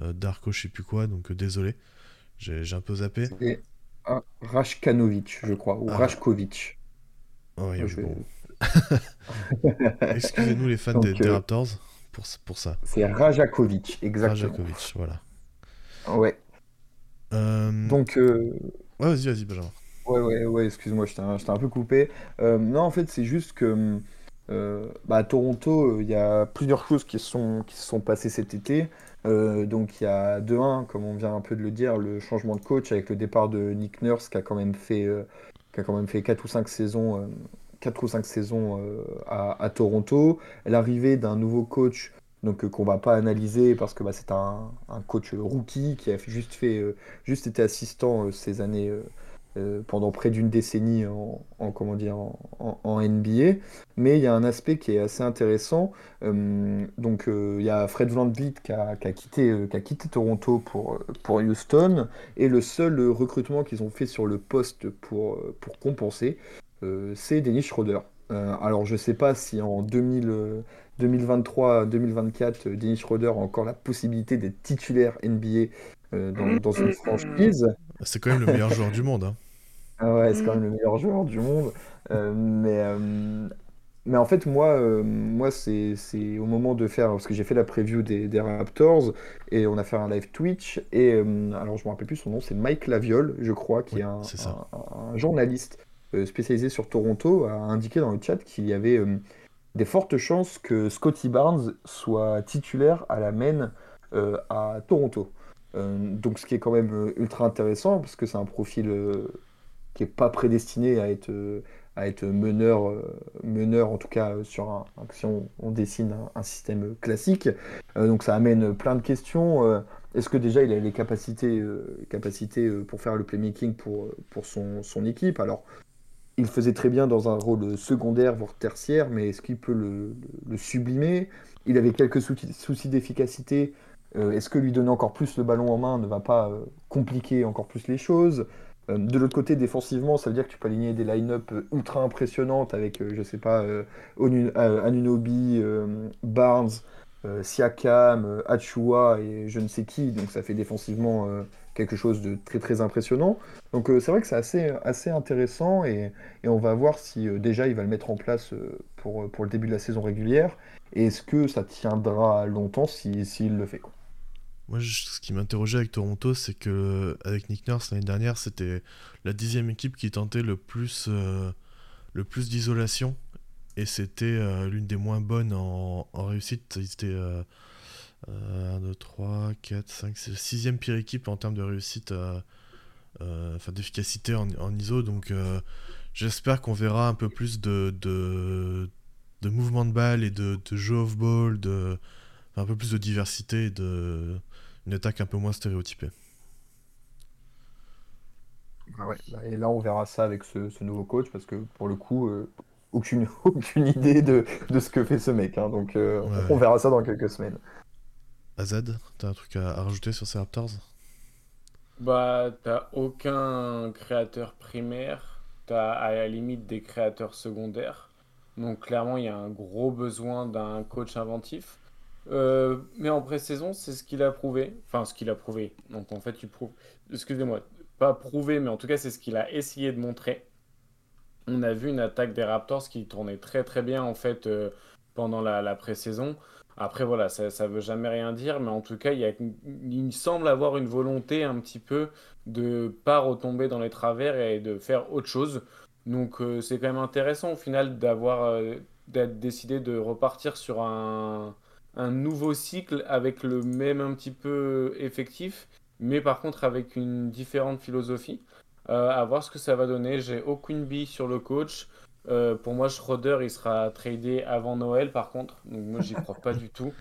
d'Arco, je sais plus quoi, donc désolé. J'ai un peu zappé. Rashkanovic, je crois, ou ah. Rashkovic. Oh, *laughs* Excusez-nous les fans des, Raptors pour, pour ça. C'est Rajakovic, exactement. Rajakovic, voilà. Ouais. Donc. Ouais, vas-y, vas-y, Benjamin. Ouais, ouais, ouais, excuse-moi, je t'ai un, peu coupé. Euh, non, en fait, c'est juste que euh, bah, à Toronto, euh, il y a plusieurs choses qui, sont, qui se sont passées cet été. donc, il y a de 1, comme on vient un peu de le dire, le changement de coach avec le départ de Nick Nurse qui a quand même fait, qui a quand même fait 4 ou 5 saisons, 4 ou 5 saisons à, à Toronto. L'arrivée d'un nouveau coach donc qu'on va pas analyser parce que bah, c'est un, un, coach rookie qui a juste fait, juste été assistant ces années euh, pendant près d'une décennie en, comment dire, en, NBA. Mais il y a un aspect qui est assez intéressant. Euh, donc euh, il y a Fred VanVleet qui a, qui a, quitté, qui a quitté Toronto pour, pour Houston. Et le seul recrutement qu'ils ont fait sur le poste pour, pour compenser, c'est Dennis Schroeder. alors je ne sais pas si en 2023-2024, Dennis Schroeder a encore la possibilité d'être titulaire NBA dans, dans, une franchise. C'est quand même le meilleur joueur du monde. Hein. Ah ouais, c'est quand même le meilleur joueur du monde. Euh, mais, euh, mais en fait, moi, euh, moi c'est au moment de faire. Parce que j'ai fait la preview des, des Raptors et on a fait un live Twitch. Et alors, je me rappelle plus son nom, c'est Mike Laviole, je crois, qui est un, un- journaliste spécialisé sur Toronto, a indiqué dans le chat qu'il y avait des fortes chances que Scotty Barnes soit titulaire à la main à Toronto. donc, ce qui est quand même ultra intéressant parce que c'est un profil qui est pas prédestiné à être, à être meneur, euh, meneur en tout cas sur un, si on, dessine un, système classique. Euh, donc ça amène plein de questions. Euh, est-ce que déjà il a les capacités, capacités pour faire le playmaking pour, pour son, son équipe? Alors il faisait très bien dans un rôle secondaire, voire tertiaire, mais est-ce qu'il peut le, sublimer? Il avait quelques soucis, d'efficacité. est-ce que lui donner encore plus le ballon en main ne va pas compliquer encore plus les choses? euh, de l'autre côté, défensivement, ça veut dire que tu peux aligner des line-up euh, ultra impressionnantes avec, euh, je sais pas, Anunobi, Barnes, Siakam, Achua et je ne sais qui. Donc ça fait défensivement quelque chose de très très impressionnant. Donc c'est vrai que c'est assez, intéressant et, on va voir si déjà il va le mettre en place pour, pour le début de la saison régulière. Et est-ce que ça tiendra longtemps s'il si, le fait quoi. Moi, ce qui m'interrogeait avec Toronto, c'est que avec Nick Nurse l'année dernière, c'était la dixième équipe qui tentait le plus, euh, plus d'isolation. Et c'était euh, l'une des moins bonnes en, réussite. Ils étaient 1, 2, 3, 4, 5, c'est la sixième pire équipe en termes de réussite, euh, enfin d'efficacité en, ISO. Donc j'espère qu'on verra un peu plus de, de, de mouvement de balle et de, de jeu off-ball, de, un peu plus de diversité et de, une attaque un peu moins stéréotypée. Ah bah, et là, on verra ça avec ce, nouveau coach parce que pour le coup, euh, aucune, *laughs* aucune idée de, ce que fait ce mec. Hein. donc, euh, on verra ça dans quelques semaines. Azad, t'as un truc à, rajouter sur ces Raptors? Bah, t'as aucun créateur primaire. T'as à la limite des créateurs secondaires. Donc, clairement, il y a un gros besoin d'un coach inventif. Euh, mais en pré-saison, c'est ce qu'il a prouvé. Enfin, ce qu'il a prouvé. Donc en fait, tu prouves. Excusez-moi, pas prouvé, mais en tout cas, c'est ce qu'il a essayé de montrer. On a vu une attaque des Raptors qui tournait très très bien en fait euh, pendant la, la pré-saison. Après, voilà, ça, ça veut jamais rien dire, mais en tout cas, il, y semble avoir une volonté un petit peu de pas retomber dans les travers et de faire autre chose. Donc, euh, c'est quand même intéressant au final d'avoir d'être décidé de repartir sur un, un nouveau cycle avec le même un petit peu effectif, mais par contre avec une différente philosophie. Euh, à voir ce que ça va donner. J'ai aucune bille sur le coach. Euh, pour moi, Schroeder, il sera tradé avant Noël, par contre. Donc moi, j'y crois pas du tout.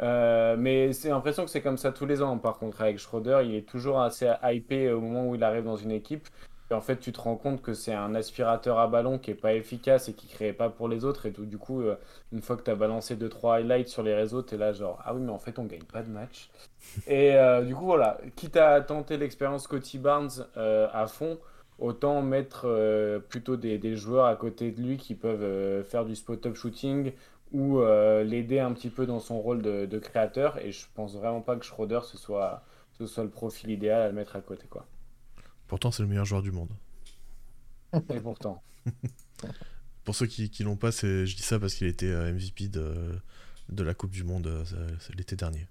Euh, mais c'est l'impression que c'est comme ça tous les ans. Par contre, avec Schroeder, il est toujours assez hypé au moment où il arrive dans une équipe en fait, tu te rends compte que c'est un aspirateur à ballon qui est pas efficace et qui crée pas pour les autres. Et tout, du coup, euh, une fois que tu as balancé 2-3 highlights sur les réseaux, tu es là genre, ah oui, mais en fait, on gagne pas de match. *laughs* et euh, du coup, voilà, quitte à tenter l'expérience Scotty Barnes euh, à fond, autant mettre plutôt des, joueurs à côté de lui qui peuvent faire du spot-up shooting ou l'aider un petit peu dans son rôle de, créateur. Et je pense vraiment pas que Schroeder ce soit, ce soit le profil idéal à le mettre à côté, quoi. Pourtant, c'est le meilleur joueur du monde. Et pourtant. *laughs* Pour ceux qui, qui l'ont pas, je dis ça parce qu'il était euh, MVP de, de la Coupe du Monde euh, l'été dernier.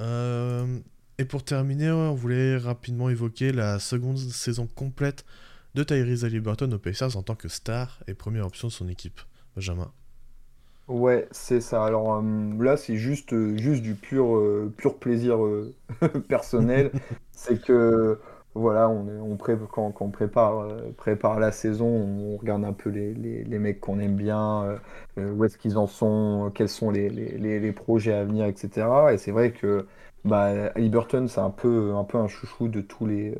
Euh, et pour terminer, on voulait rapidement évoquer la seconde saison complète de Tyrese Haliburton aux Pacers en tant que star et première option de son équipe. Benjamin. Ouais, c'est ça. Alors là, c'est juste, juste du pur, pur plaisir *laughs* personnel. *laughs* c'est que voilà, on, on quand, on prépare, euh, prépare la saison, on regarde un peu les, les, mecs qu'on aime bien, euh, où est-ce qu'ils en sont, quels sont les, les, projets à venir, etc. Et c'est vrai que bah, Burton, c'est un peu, un peu un chouchou de tous les,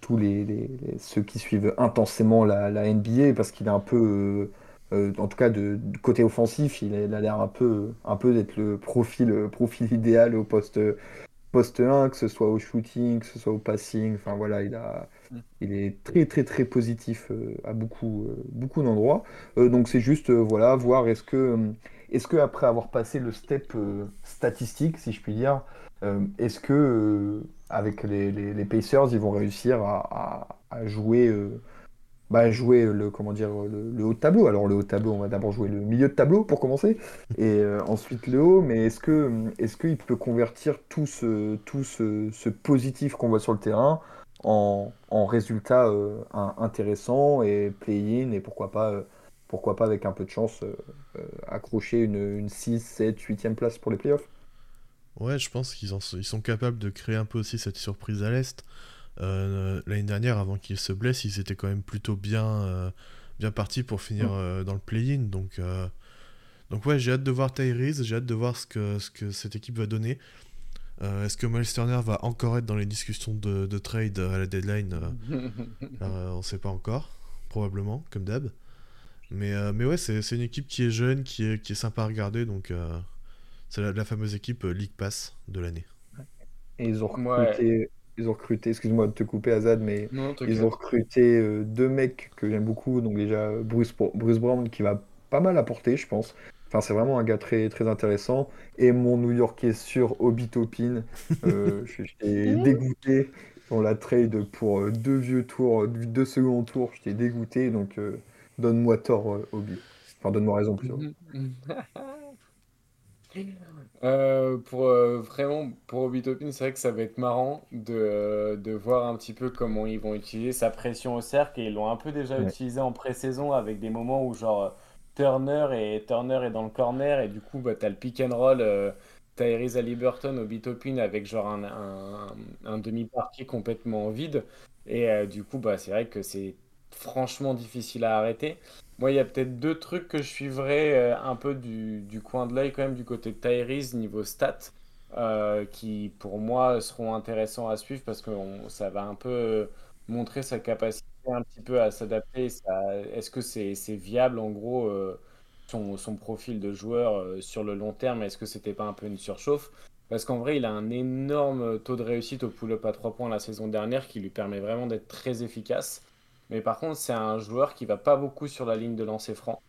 tous les, ceux qui suivent intensément la, la NBA parce qu'il est un peu, euh, en tout cas de, côté offensif, il, a l'air un peu, d'être le profil, profil idéal au poste, poste 1, que ce soit au shooting, que ce soit au passing. Enfin voilà, il, est très très très positif euh, à beaucoup, euh, d'endroits. Euh, donc c'est juste voilà, voir est-ce que, après avoir passé le step statistique, si je puis dire, est-ce que avec les, Pacers, ils vont réussir à jouer bah, jouer le, comment dire, le, haut de tableau. Alors le haut de tableau, on va d'abord jouer le milieu de tableau pour commencer, et euh, ensuite le haut. Mais est-ce que est-ce qu'il peut convertir tout ce, tout ce, positif qu'on voit sur le terrain en, en résultat euh, intéressant et play-in et pourquoi pas euh, pourquoi pas avec un peu de chance accrocher une, une 6, 7, 8e place pour les playoffs? Ouais, je pense qu'ils ils sont capables de créer un peu aussi cette surprise à l'Est. Euh, l'année dernière, avant qu'il se blesse, ils étaient quand même plutôt bien, euh, bien partis pour finir euh, dans le play-in. Donc, donc ouais, j'ai hâte de voir Tyrese, j'ai hâte de voir ce que, ce que cette équipe va donner. Est-ce que Miles Turner va encore être dans les discussions de, de trade à la deadline *laughs* On ne sait pas encore, probablement, comme d'hab. Mais, mais ouais, c'est une équipe qui est jeune, qui est, qui est sympa à regarder, donc c'est la, fameuse équipe League Pass de l'année. Et ils ont recruté, ils ont recruté, excuse-moi de te couper Azad, mais ils ont recruté euh, deux mecs que j'aime beaucoup. Donc déjà Bruce, Bruce Brown qui va pas mal apporter, je pense. Enfin, c'est vraiment un gars très, très intéressant. Et mon New Yorkais sur Obi Topin, euh, *laughs* j'étais dégoûté. On la trade pour euh, deux vieux tours, deux secondes tours. J'étais dégoûté. Donc, donne-moi tort, Obi. Enfin, donne-moi raison plutôt. *laughs* Euh, pour euh, vraiment, pour Obitopin, c'est vrai que ça va être marrant de, euh, de voir un petit peu comment ils vont utiliser sa pression au cercle. Et ils l'ont un peu déjà utilisé en pré-saison avec des moments où, genre, Turner et Turner est dans le corner. Et du coup, bah, t'as le pick and roll. T'as Eriza Liberton, Obitopin avec genre un, un, un demi-parti complètement vide. Et du coup, bah, c'est vrai que c'est franchement difficile à arrêter. Moi, il y a peut-être deux trucs que je suivrai euh, un peu du, du coin de l'œil quand même du côté de Tyrese niveau stats, euh, qui pour moi seront intéressants à suivre parce que ça va un peu montrer sa capacité un petit peu à s'adapter. Est-ce que c'est viable en gros euh, son, son, profil de joueur sur le long terme? Est-ce que c'était pas un peu une surchauffe? Parce qu'en vrai, il a un énorme taux de réussite au pull-up à 3 points la saison dernière qui lui permet vraiment d'être très efficace. Mais par contre, c'est un joueur qui va pas beaucoup sur la ligne de lancer franc.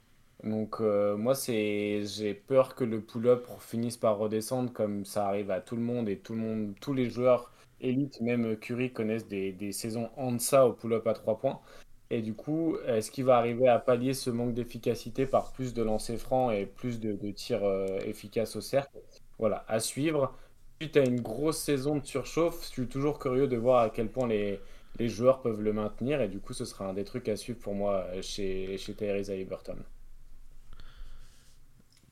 Donc euh, moi, c'est j'ai peur que le pull-up finisse par redescendre comme ça arrive à tout le monde et tout le monde, tous les joueurs élites, même Curry, connaissent des, des saisons en deçà au pull-up à 3 points. Et du coup, est-ce qu'il va arriver à pallier ce manque d'efficacité par plus de lancers francs et plus de, tirs euh, efficaces au cercle? Voilà, à suivre. Suite à une grosse saison de surchauffe, je suis toujours curieux de voir à quel point les, les joueurs peuvent le maintenir et du coup ce sera un des trucs à suivre pour moi chez, chez Tyrese Haliburton.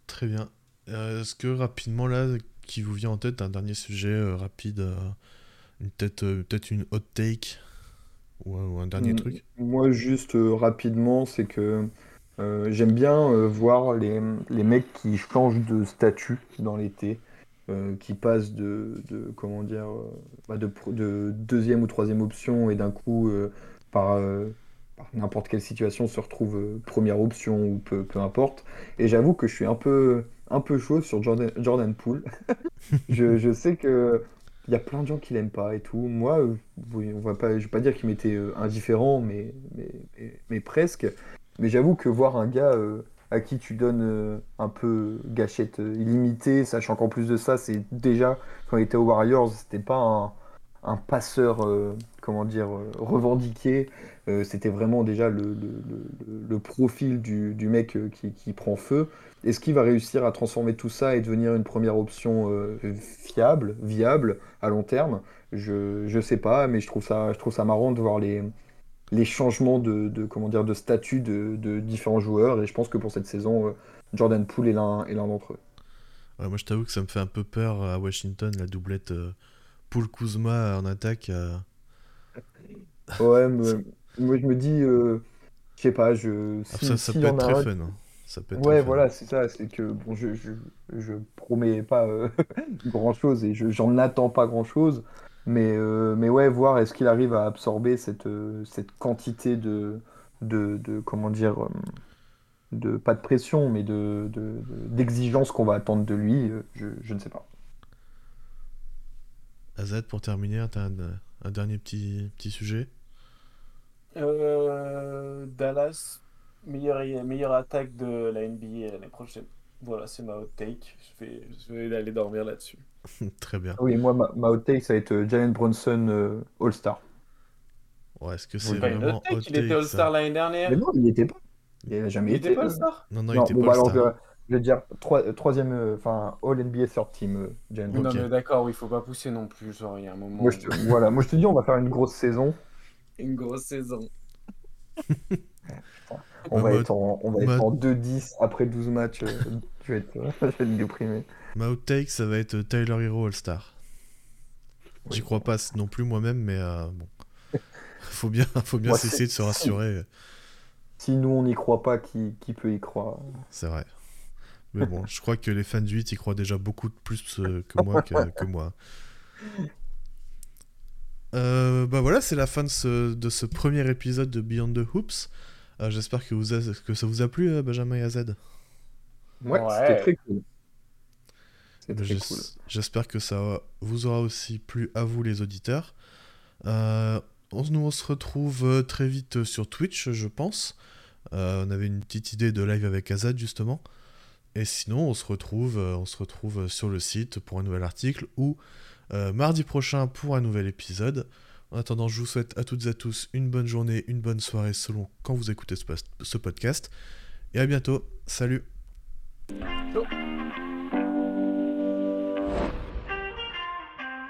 Très bien. Euh, est-ce que rapidement là, qui vous vient en tête, un dernier sujet euh, rapide, euh, peut-être une hot take ou, un dernier mm, truc? Moi juste rapidement, c'est que j'aime bien voir les, les, mecs qui changent de statut dans l'été. Euh, qui passe de, de comment dire euh, bah de, de, deuxième ou troisième option et d'un coup euh, par, n'importe quelle situation se retrouve première option ou peu, peu importe. Et j'avoue que je suis un peu un peu chaud sur Jordan, Jordan Poole. *laughs* je, je, sais que il y a plein de gens qui l'aiment pas et tout. Moi, on va pas, je vais pas dire qu'il m'était indifférent, mais, mais, mais, presque. Mais j'avoue que voir un gars à qui tu donnes euh, un peu gâchette euh, illimitée, sachant qu'en plus de ça, c'est déjà, quand il était aux Warriors, c'était pas un, passeur, euh, comment dire, revendiqué. c'était vraiment déjà le, profil du, mec qui, qui, prend feu. Est-ce qu'il va réussir à transformer tout ça et devenir une première option fiable, viable, à long terme? Je ne sais pas, mais je trouve, ça, je trouve ça marrant de voir les, les changements de, comment dire, de statut de, différents joueurs. Et je pense que pour cette saison, euh, Jordan Poole est l'un d'entre eux. moi, je t'avoue que ça me fait un peu peur à Washington, la doublette euh, Poole-Kuzma en attaque. Euh, Ouais, mais- moi je me dis, euh, je sais pas, je. Si- ça, peut être en a très un- fun. hein. Ça peut être Ouais, très fun. voilà, c'est ça, c'est que bon, je, je, je promets pas euh, *laughs* grand-chose et je, j'en attends pas grand-chose, mais, euh, mais ouais, voir est-ce qu'il arrive à absorber cette, euh, cette quantité de, de, de, comment dire, euh, de, pas de pression, mais de, de, de- d'exigence qu'on va attendre de lui, je, je ne sais pas. AZ, pour terminer, t'as un, un dernier petit, petit sujet? Euh, Dallas, meilleure, meilleure attaque de la NBA l'année prochaine. Voilà, c'est ma hot take. Je vais, je vais aller dormir là-dessus. *laughs* Très bien. Oui, moi, ma, ma hot take, ça va être euh, Jalen Brunson euh, All-Star. Ouais, est-ce que c'est Pas une vraiment hot take, il était All-Star l'année dernière. Mais non, il n'y était pas. Il n'a jamais Il été. était pas euh, All-Star Non, non, il Non, était bon, pas bah alors, All-Star. je, je vais dire troi- troisième, euh, enfin, All-NBA third team, euh, Jalen Brunson. Non, mais d'accord, il faut pas pousser non plus. Genre, il y a un moment. Moi, je te, voilà, moi je te dis, on va faire une grosse saison. *laughs* Une grosse saison. On *laughs* va être en, on va être en 2-10 après 12 matchs. euh, je, vais être, je vais être déprimé. Ma hot take, ça va être euh, Tyler Hero All-Star. J'y crois pas non plus moi-même, mais euh, bon. *laughs* Faut bien, faut bien Moi, cesser de se rassurer, Si nous, on n'y croit pas, qui, qui peut y croire? C'est vrai. Mais bon, je crois que les fans du 8 y croient déjà beaucoup plus euh, que moi. Que, *laughs* que moi. Euh, bah voilà, c'est la fin de ce, de ce premier épisode de Beyond the Hoops. Euh, J'espère que, vous a- que ça vous a plu, Benjamin et AZ. Ouais, Ouais. c'était très cool. C'était très J'es- cool. J'espère que ça vous aura aussi plu à vous les auditeurs. Euh, on, nous on se retrouve euh, très vite euh, sur Twitch, je pense. Euh, on avait une petite idée de live avec Azad justement. Et sinon, on se retrouve, on se retrouve sur le site pour un nouvel article ou euh, mardi prochain pour un nouvel épisode. En attendant, je vous souhaite à toutes et à tous une bonne journée, une bonne soirée selon quand vous écoutez ce, podcast. Et à bientôt. Salut. Ciao.